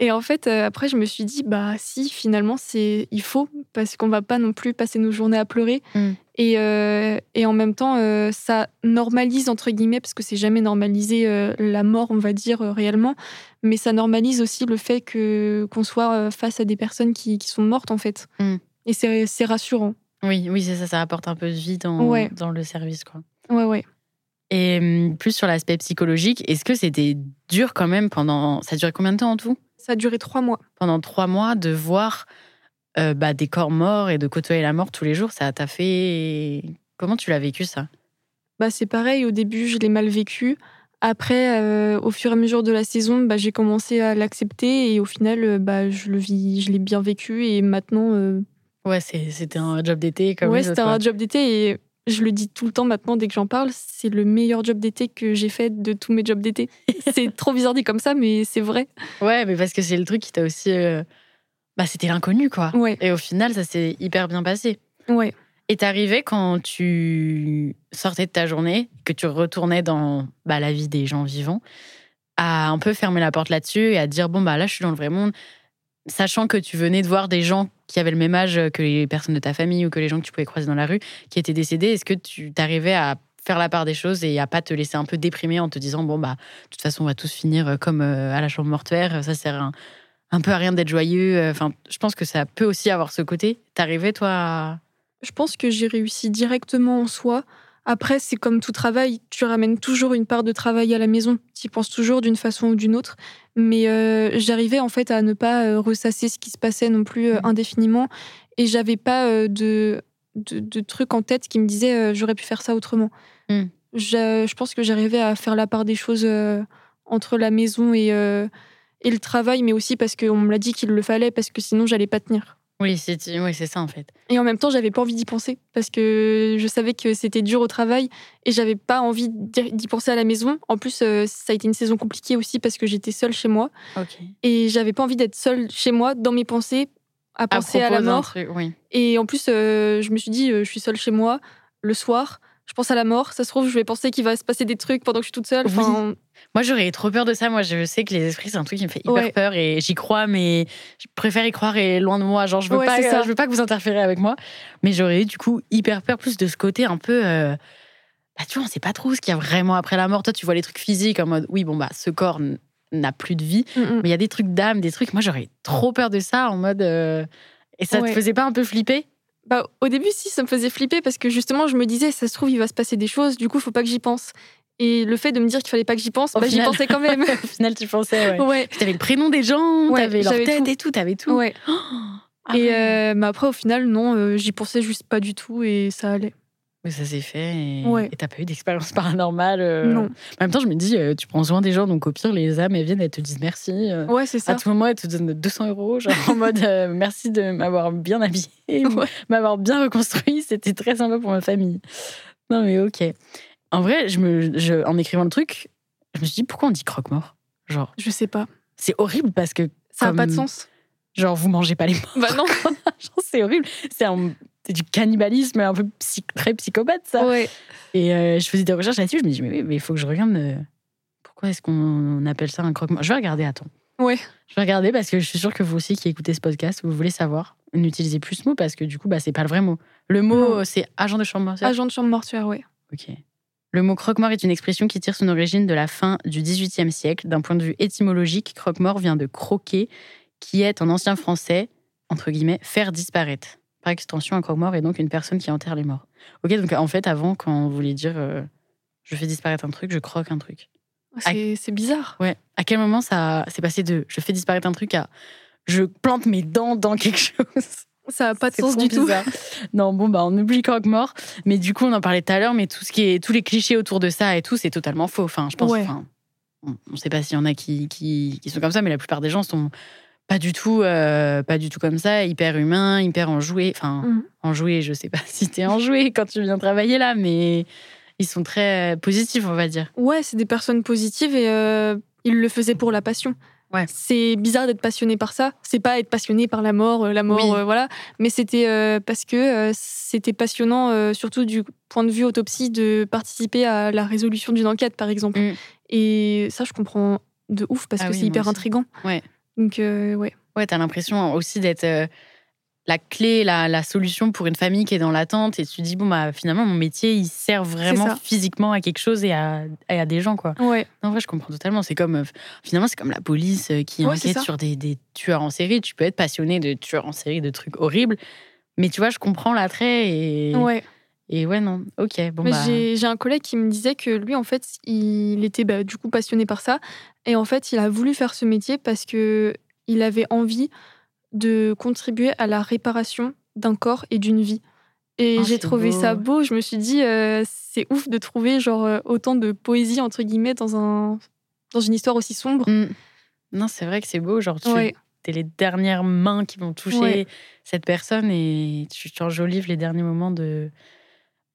Et en fait, euh, après, je me suis dit, bah si, finalement, c'est il faut, parce qu'on va pas non plus passer nos journées à pleurer. Mm. Et, euh, et en même temps, euh, ça normalise, entre guillemets, parce que c'est jamais normalisé euh, la mort, on va dire, réellement. Mais ça normalise aussi le fait que qu'on soit face à des personnes qui, qui sont mortes, en fait. Mm. Et c'est c'est rassurant. Oui, oui, c'est ça, ça apporte un peu de vie dans, Ouais. dans le service. Quoi. Ouais, ouais. Et hum, plus sur l'aspect psychologique, est-ce que c'était dur quand même pendant. Ça a duré combien de temps en tout? Ça a duré trois mois. Pendant trois mois de voir euh, bah, des corps morts et de côtoyer la mort tous les jours, ça t'a fait. Comment tu l'as vécu ça? Bah, c'est pareil, au début, je l'ai mal vécu. Après, euh, au fur et à mesure de la saison, bah, j'ai commencé à l'accepter et au final, euh, bah, je le vis, je l'ai bien vécu et maintenant, euh, Ouais, c'était un job d'été comme ouais, c'était un job d'été et je le dis tout le temps maintenant dès que j'en parle, c'est le meilleur job d'été que j'ai fait de tous mes jobs d'été. *laughs* c'est trop bizarre dit comme ça, mais c'est vrai. Ouais, mais parce que c'est le truc qui t'a aussi. euh, Bah, c'était l'inconnu, quoi. Ouais, Et au final, ça s'est hyper bien passé. ouais. Et t'arrivais quand tu sortais de ta journée, que tu retournais dans bah, la vie des gens vivants, à un peu fermer la porte là-dessus et à te dire bon bah là je suis dans le vrai monde, sachant que tu venais de voir des gens qui avaient le même âge que les personnes de ta famille ou que les gens que tu pouvais croiser dans la rue qui étaient décédés. Est-ce que tu t'arrivais à faire la part des choses et à pas te laisser un peu déprimer en te disant bon bah de toute façon on va tous finir comme euh, à la chambre mortuaire, ça sert un, peu à rien d'être joyeux. Enfin, je pense que ça peut aussi avoir ce côté. T'arrivais toi à... Je pense que j'ai réussi directement en soi. Après, c'est comme tout travail, tu ramènes toujours une part de travail à la maison. Tu y penses toujours d'une façon ou d'une autre. Mais euh, j'arrivais en fait à ne pas euh, ressasser ce qui se passait non plus euh, Mhm. indéfiniment. Et j'avais pas euh, de, de, de trucs en tête qui me disaient euh, j'aurais pu faire ça autrement. Mhm. Je, je pense que j'arrivais à faire la part des choses entre la maison et, et le travail, mais aussi parce qu'on me l'a dit qu'il le fallait, parce que sinon j'allais pas tenir. Oui, c'est oui, ça en fait. Et en même temps, j'avais pas envie d'y penser parce que je savais que c'était dur au travail et j'avais pas envie d'y penser à la maison. En plus, euh, ça a été une saison compliquée aussi parce que j'étais seule chez moi Ok. et j'avais pas envie d'être seule chez moi dans mes pensées à penser à, la mort. truc, oui. Et en plus, euh, je me suis dit, euh, je suis seule chez moi le soir. Je pense à la mort. Ça se trouve, je vais penser qu'il va se passer des trucs pendant que je suis toute seule. Enfin, Moi, j'aurais trop peur de ça. Moi, je sais que les esprits, c'est un truc qui me fait hyper Ouais. peur et j'y crois, mais je préfère y croire et loin de moi. Genre, je veux Ouais, pas, ça. je veux pas que vous interférez avec moi. Mais j'aurais eu du coup hyper peur plus de ce côté un peu. euh, Bah, tu vois, on sait pas trop ce qu'il y a vraiment après la mort. Toi, tu vois les trucs physiques en mode, oui, bon, bah, ce corps n'a plus de vie. mm, mm. Mais il y a des trucs d'âme, des trucs. Moi, j'aurais trop peur de ça en mode. euh, Et ça Ouais. te faisait pas un peu flipper? Bah, au début, si, ça me faisait flipper parce que justement, je me disais, ça se trouve, il va se passer des choses, du coup, faut pas que j'y pense. Et le fait de me dire qu'il fallait pas que j'y pense, bah, j'y pensais quand même. *laughs* Au final, tu pensais, ouais. ouais. T'avais le prénom des gens, Ouais, t'avais leur tête tout. et tout, t'avais tout. ouais. *gasps* Ah et euh, mais après, au final, non, euh, j'y pensais juste pas du tout et ça allait. Mais ça s'est fait et Ouais. t'as pas eu d'expérience *laughs* paranormale. euh. Non. En même temps, je me dis, euh, tu prends soin des gens, donc au pire, les âmes, elles viennent, elles te disent merci. euh. Ouais, c'est ça. À tout moment, elles te donnent 200 euros, genre en *laughs* mode merci de m'avoir bien habillé, Ouais. m'avoir bien reconstruit. C'était très sympa pour ma famille. Non, mais ok. En vrai, je me, je- en écrivant le truc, je me suis dit, pourquoi on dit croque-mort Genre, Je sais pas. c'est horrible parce que, Ça a Comme- pas de sens. genre, vous mangez pas les morts. Bah non. *laughs* C'est horrible. C'est un- du cannibalisme un peu psy- très psychopathe, ça. ouais. Et euh, je faisais des recherches là-dessus. Je me dis, mais oui, mais il faut que je regarde. euh, pourquoi est-ce qu'on appelle ça un croque-mort? Je vais regarder, attends. Ouais. Je vais regarder parce que je suis sûre que vous aussi qui écoutez ce podcast, vous voulez savoir. N'utilisez plus ce mot parce que du coup, bah, c'est pas le vrai mot. Le mot, c'est agent de chambre mortuaire. Agent de chambre mortuaire, ouais. Ok. Le mot croque-mort est une expression qui tire son origine de la fin du XVIIIe siècle. D'un point de vue étymologique, croque-mort vient de croquer, qui est en ancien français, entre guillemets, faire disparaître. Par extension, un croque-mort est donc une personne qui enterre les morts. Ok, donc en fait, avant, quand on voulait dire euh, je fais disparaître un truc, je croque un truc. C'est c'est bizarre. Ouais. À quel moment ça s'est passé de je fais disparaître un truc à je plante mes dents dans quelque chose? Ça a pas de sens du tout. Non, bon, bah, on oublie croque-mort. Mais du coup, on en parlait tout à l'heure, mais tout ce qui est, tous les clichés autour de ça et tout, c'est totalement faux. Enfin, je pense, Ouais. enfin, on ne sait pas s'il y en a qui, qui, qui sont comme ça, mais la plupart des gens sont pas du tout, euh, pas du tout comme ça, hyper humains, hyper enjoués. Enfin, Mhm. enjoués, je sais pas *laughs* si t'es enjoué quand tu viens travailler là, mais ils sont très positifs, on va dire. Ouais, c'est des personnes positives et euh, ils le faisaient pour la passion. Ouais. C'est bizarre d'être passionné par ça. C'est pas être passionné par la mort, euh, la mort, Oui. euh, voilà. Mais c'était euh, parce que euh, c'était passionnant, euh, surtout du point de vue autopsie, de participer à la résolution d'une enquête, par exemple. Mm. Et ça, je comprends de ouf parce Ah que oui, c'est hyper aussi. intriguant. Ouais. Donc, euh, ouais. Ouais, t'as l'impression aussi d'être euh, la clé, la, la solution pour une famille qui est dans l'attente. Et tu te dis, bon, bah, finalement, mon métier, il sert vraiment physiquement à quelque chose et à, et à des gens, quoi. Ouais. En vrai, je comprends totalement. C'est comme, euh, finalement, c'est comme la police euh, qui Ouais, enquête sur des, des tueurs en série. Tu peux être passionné de tueurs en série, de trucs horribles. Mais tu vois, je comprends l'attrait et. Ouais. Et ouais, non. Ok, bon, bah. j'ai un collègue qui me disait que lui, en fait, il était bah, du coup passionné par ça. Et en fait, il a voulu faire ce métier parce que il avait envie de contribuer à la réparation d'un corps et d'une vie. Et Ah, j'ai trouvé beau. ça beau. Je me suis dit, euh, c'est ouf de trouver genre euh, autant de poésie entre guillemets dans un dans une histoire aussi sombre. Mm. Non, c'est vrai que c'est beau. Genre, tu Ouais. es les dernières mains qui vont toucher Ouais. cette personne et tu, tu enjolives les derniers moments de.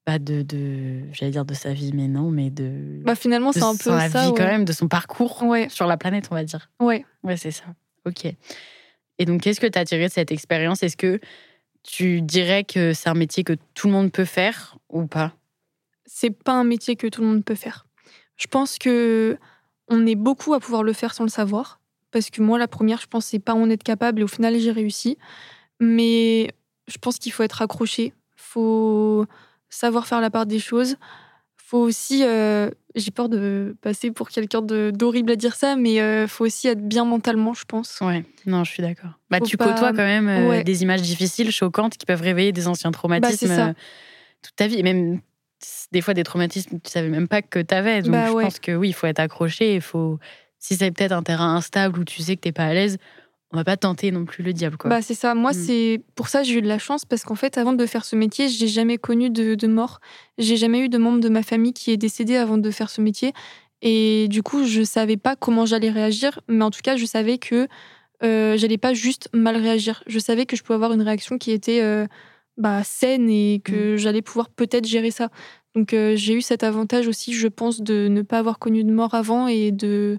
Bah de, de j'allais dire de sa vie, mais non, mais de. Bah finalement, de c'est un peu sa ça. vie ouais. quand même, de son parcours Ouais, sur la planète, on va dire. ouais. Ouais, c'est ça. Ok. Et donc, qu'est-ce que tu as tiré de cette expérience? Est-ce que tu dirais que c'est un métier que tout le monde peut faire ou pas? C'est pas un métier que tout le monde peut faire. Je pense que on est beaucoup à pouvoir le faire sans le savoir. Parce que moi, la première, je pensais pas en être capable et au final, j'ai réussi. Mais je pense qu'il faut être accroché. faut savoir faire la part des choses. faut aussi. euh, j'ai peur de passer pour quelqu'un d'horrible à dire ça, mais euh, faut aussi être bien mentalement, je pense. Ouais, non, je suis d'accord. Bah, Faut tu pas- côtoies quand même euh, Ouais. des images difficiles, choquantes, qui peuvent réveiller des anciens traumatismes Bah, ça. euh, toute ta vie. Et même des fois des traumatismes que tu savais même pas que tu avais. Donc, Bah, je ouais. pense que oui, il faut être accroché. Il faut... Si c'est peut-être un terrain instable où tu sais que t'es pas à l'aise, on va pas tenter non plus le diable. Quoi. Bah, c'est ça. Moi, Mm. c'est pour ça j'ai eu de la chance parce qu'en fait, avant de faire ce métier, j'ai jamais connu de, de mort. J'ai jamais eu de membre de ma famille qui est décédé avant de faire ce métier. Et du coup, je savais pas comment j'allais réagir, mais en tout cas, je savais que euh, j'allais pas juste mal réagir. Je savais que je pouvais avoir une réaction qui était euh, bah, saine et que j'allais pouvoir peut-être gérer ça. Donc euh, j'ai eu cet avantage aussi, je pense, de ne pas avoir connu de mort avant et de,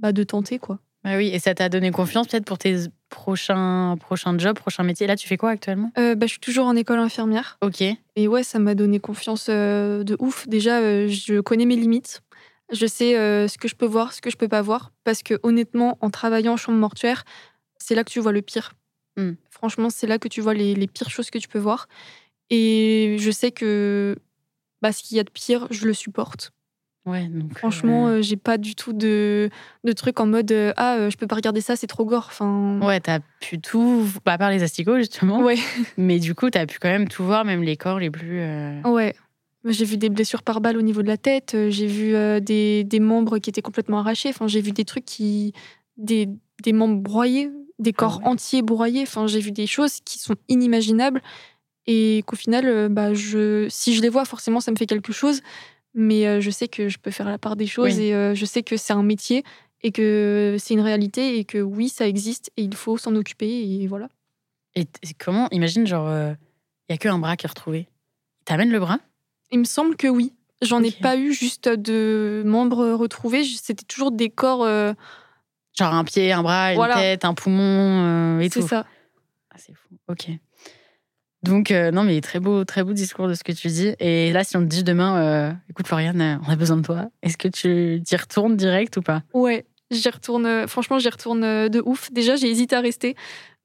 bah, de tenter quoi. Oui, et ça t'a donné confiance peut-être pour tes prochains, prochains jobs, prochains métiers. Là, tu fais quoi actuellement? Euh, bah, je suis toujours en école infirmière. Ok. Et ouais, ça m'a donné confiance euh, de ouf. Déjà, euh, je connais mes limites. Je sais ce que je peux voir, ce que je peux pas voir. Parce que honnêtement, en travaillant en chambre mortuaire, c'est là que tu vois le pire. Hmm. Franchement, c'est là que tu vois les, les pires choses que tu peux voir. Et je sais que bah, ce qu'il y a de pire, je le supporte. Ouais, donc. Franchement, euh, euh, j'ai pas du tout de, de truc en mode euh, Ah, euh, je peux pas regarder ça, c'est trop gore. Enfin, Ouais, t'as pu tout, bah, à part les asticots justement. ouais. *laughs* Mais du coup, t'as pu quand même tout voir, même les corps les plus. euh, Ouais. J'ai vu des blessures par balle au niveau de la tête, euh, j'ai vu euh, des, des membres qui étaient complètement arrachés, enfin, j'ai vu des trucs qui. des, des membres broyés, des corps Ah ouais. entiers broyés, enfin, j'ai vu des choses qui sont inimaginables et qu'au final, euh, bah, je, si je les vois, forcément, ça me fait quelque chose, mais euh, je sais que je peux faire la part des choses Oui. et euh, je sais que c'est un métier et que c'est une réalité et que oui, ça existe et il faut s'en occuper et voilà. Et comment Imagine, genre, il y a que un bras qui est retrouvé. T'amènes le bras? Il me semble que oui. J'en ai pas eu juste de membres retrouvés. C'était toujours des corps. euh, Genre un pied, un bras, une Voilà. tête, un poumon euh, et c'est tout. ça. Ah, c'est fou. Ok. Donc, euh, non, mais très beau, très beau discours de ce que tu dis. Et là, si on te dit demain, euh, écoute, Floriane, euh, on a besoin de toi, est-ce que tu t'y retournes direct ou pas? Ouais, j'y retourne. Franchement, j'y retourne de ouf. Déjà, j'ai hésité à rester.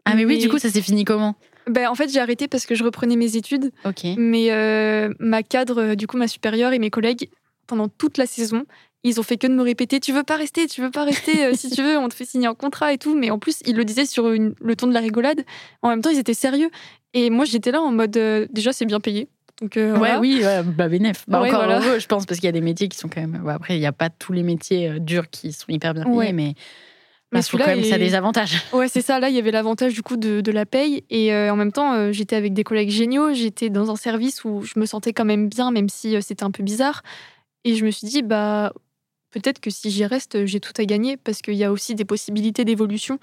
Ah, mais oui, du coup, ça s'est fini comment? Ben, en fait, j'ai arrêté parce que je reprenais mes études. Ok. Mais euh, ma cadre, du coup, ma supérieure et mes collègues, pendant toute la saison, ils ont fait que de me répéter Tu veux pas rester, tu veux pas rester, si tu veux, on te fait signer un contrat et tout. Mais en plus, ils le disaient sur une- le ton de la rigolade. En même temps, ils étaient sérieux. Et moi, j'étais là en mode euh, Déjà, c'est bien payé. Donc, euh, Ouais, voilà. oui, ouais, bah bénéf. Bah, Ouais, encore voilà. heureux, je pense, parce qu'il y a des métiers qui sont quand même. bon, après, il n'y a pas tous les métiers euh, durs qui sont hyper bien payés, Ouais. mais. Mais quand ça a des avantages. Ouais, c'est ça. Là, il y avait l'avantage du coup de, de la paye. Et euh, en même temps, euh, j'étais avec des collègues géniaux. J'étais dans un service où je me sentais quand même bien, même si euh, c'était un peu bizarre. Et je me suis dit, bah, peut-être que si j'y reste, j'ai tout à gagner parce qu'il y a aussi des possibilités d'évolution.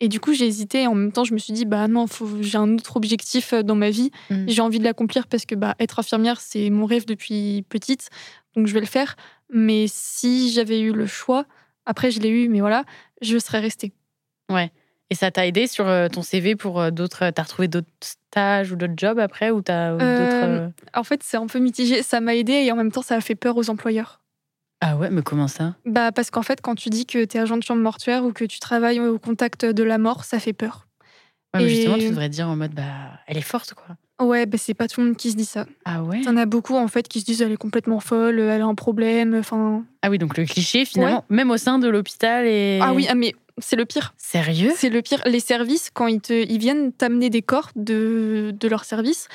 Et du coup, j'ai hésité. En même temps, je me suis dit, bah non, j'ai un autre objectif euh, dans ma vie. Mm. J'ai envie de l'accomplir parce que bah, être infirmière, c'est mon rêve depuis petite. Donc, je vais le faire. Mais si j'avais eu le choix, après, je l'ai eu, mais voilà, je serais restée. Et ça t'a aidé sur euh, ton CV pour euh, d'autres. T'as retrouvé d'autres stages ou d'autres jobs après ou t'as euh, En fait, c'est un peu mitigé. Ça m'a aidé et en même temps, ça a fait peur aux employeurs. Ah ouais, mais comment ça? Bah, parce qu'en fait, quand tu dis que tu es agent de chambre mortuaire ou que tu travailles au contact de la mort, ça fait peur. Ouais, mais Et- Justement, tu devrais dire en mode, bah, elle est forte, quoi. Ouais, bah, c'est pas tout le monde qui se dit ça. Ah ouais? T'en as beaucoup en fait qui se disent elle est complètement folle, elle a un problème. Enfin. Ah oui, donc le cliché, finalement, même au sein de l'hôpital et. Ah oui, ah, mais c'est le pire. Sérieux? C'est le pire. Les services, quand ils, te, ils viennent t'amener des corps de, de leur service,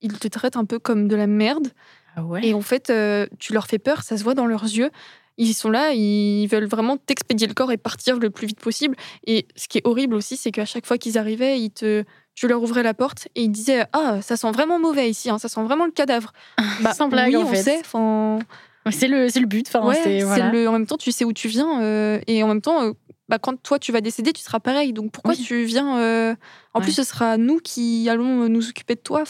ils te traitent un peu comme de la merde. Ah ouais Et en fait, euh, tu leur fais peur, ça se voit dans leurs yeux. Ils sont là, ils veulent vraiment t'expédier le corps et partir le plus vite possible. Et ce qui est horrible aussi, c'est qu'à chaque fois qu'ils arrivaient, ils te, tu leur ouvrais la porte et ils disaient Ah, ça sent vraiment mauvais ici, hein, ça sent vraiment le cadavre. *laughs* Bah, Sans blague, oui, en on fait. sait. C'est le, le but. Ouais, Voilà. le, en même temps, tu sais où tu viens. euh, et en même temps, euh, bah, quand toi, tu vas décéder, tu seras pareil. Donc pourquoi Oui. tu viens euh, En Ouais. plus, ce sera nous qui allons nous occuper de toi.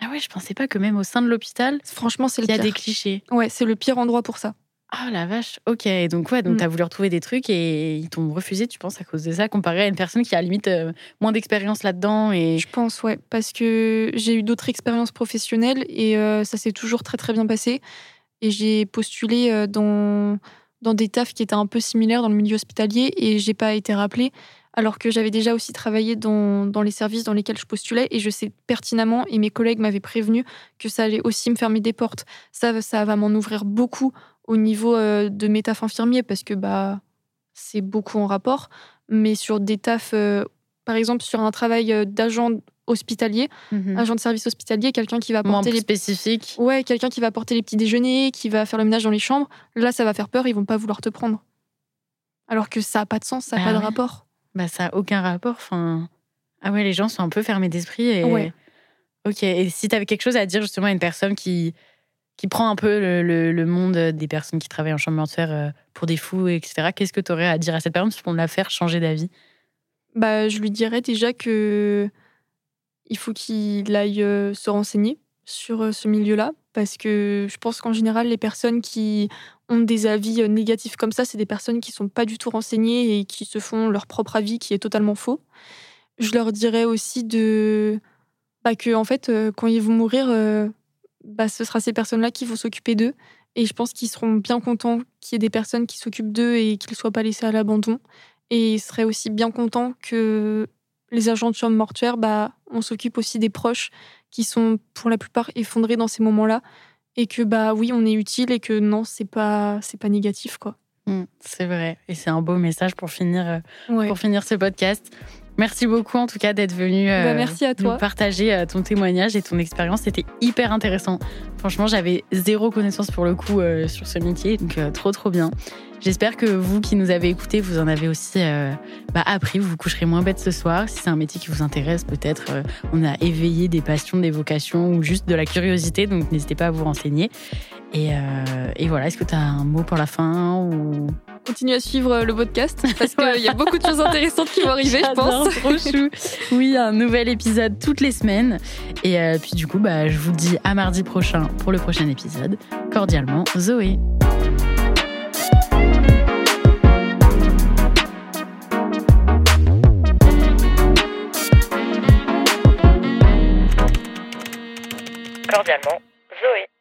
Ah ouais, je pensais pas que même au sein de l'hôpital, franchement, c'est il le y a pire. des clichés. Ouais, c'est le pire endroit pour ça. Ah la vache, ok. Donc ouais, donc Mm. t'as voulu retrouver des trucs et ils t'ont refusé, tu penses, à cause de ça, comparé à une personne qui a limite euh, moins d'expérience là-dedans et. Je pense, ouais, parce que j'ai eu d'autres expériences professionnelles et euh, ça s'est toujours très très bien passé. Et j'ai postulé euh, dans, dans des tafs qui étaient un peu similaires dans le milieu hospitalier et j'ai pas été rappelée, alors que j'avais déjà aussi travaillé dans, dans les services dans lesquels je postulais et je sais pertinemment, et mes collègues m'avaient prévenu que ça allait aussi me fermer des portes. Ça, ça va m'en ouvrir beaucoup au niveau euh, de mes tafs infirmiers parce que bah, c'est beaucoup en rapport, mais sur des tafs, euh, par exemple sur un travail euh, d'agent hospitalier, Mhm. agent de service hospitalier, quelqu'un qui va porter les spécifique. ouais, quelqu'un qui va porter les petits déjeuners, qui va faire le ménage dans les chambres, là ça va faire peur, ils vont pas vouloir te prendre. Alors que ça a pas de sens, ça a Bah pas de rapport. Bah ça a aucun rapport. Enfin. Ah ouais, les gens sont un peu fermés d'esprit et. Ouais. Ok. Et si t'avais quelque chose à dire justement à une personne qui qui prend un peu le, le- le monde des personnes qui travaillent en chambre mortuaire euh, pour des fous, etc. Qu'est-ce que tu aurais à dire à cette personne pour la faire changer d'avis? Bah, Je lui dirais déjà que il faut qu'il aille euh, se renseigner sur euh, ce milieu-là, parce que je pense qu'en général, les personnes qui ont des avis euh, négatifs comme ça, c'est des personnes qui sont pas du tout renseignées et qui se font leur propre avis qui est totalement faux. Je leur dirais aussi de bah, que en fait, quand ils vont mourir, bah, ce sera ces personnes-là qui vont s'occuper d'eux. Et je pense qu'ils seront bien contents qu'il y ait des personnes qui s'occupent d'eux et qu'ils ne soient pas laissés à l'abandon. Et ils seraient aussi bien contents que les agents de chambre mortuaire, bah, on s'occupe aussi des proches qui sont pour la plupart effondrés dans ces moments-là. Et que bah oui, on est utile et que non, c'est pas c'est pas négatif quoi. Mmh, c'est vrai. Et c'est un beau message pour finir, euh, pour finir ce podcast. Merci beaucoup en tout cas d'être venu bah, merci à toi. nous partager euh, ton témoignage et ton expérience. C'était hyper intéressant. Franchement, j'avais zéro connaissance pour le coup euh, sur ce métier, donc euh, trop trop bien. J'espère que vous qui nous avez écoutés, vous en avez aussi bah, appris. Vous vous coucherez moins bête ce soir. Si c'est un métier qui vous intéresse, peut-être on a éveillé des passions, des vocations ou juste de la curiosité. Donc n'hésitez pas à vous renseigner. Et, et voilà, est-ce que tu as un mot pour la fin ou Continuez à suivre le podcast *laughs* parce qu'il y a beaucoup de choses intéressantes qui vont arriver, je pense. Trop chou. Oui, un nouvel épisode toutes les semaines. Et euh, puis du coup, bah, je vous dis à mardi prochain pour le prochain épisode. Cordialement, Zoé. Cordialement, Zoé.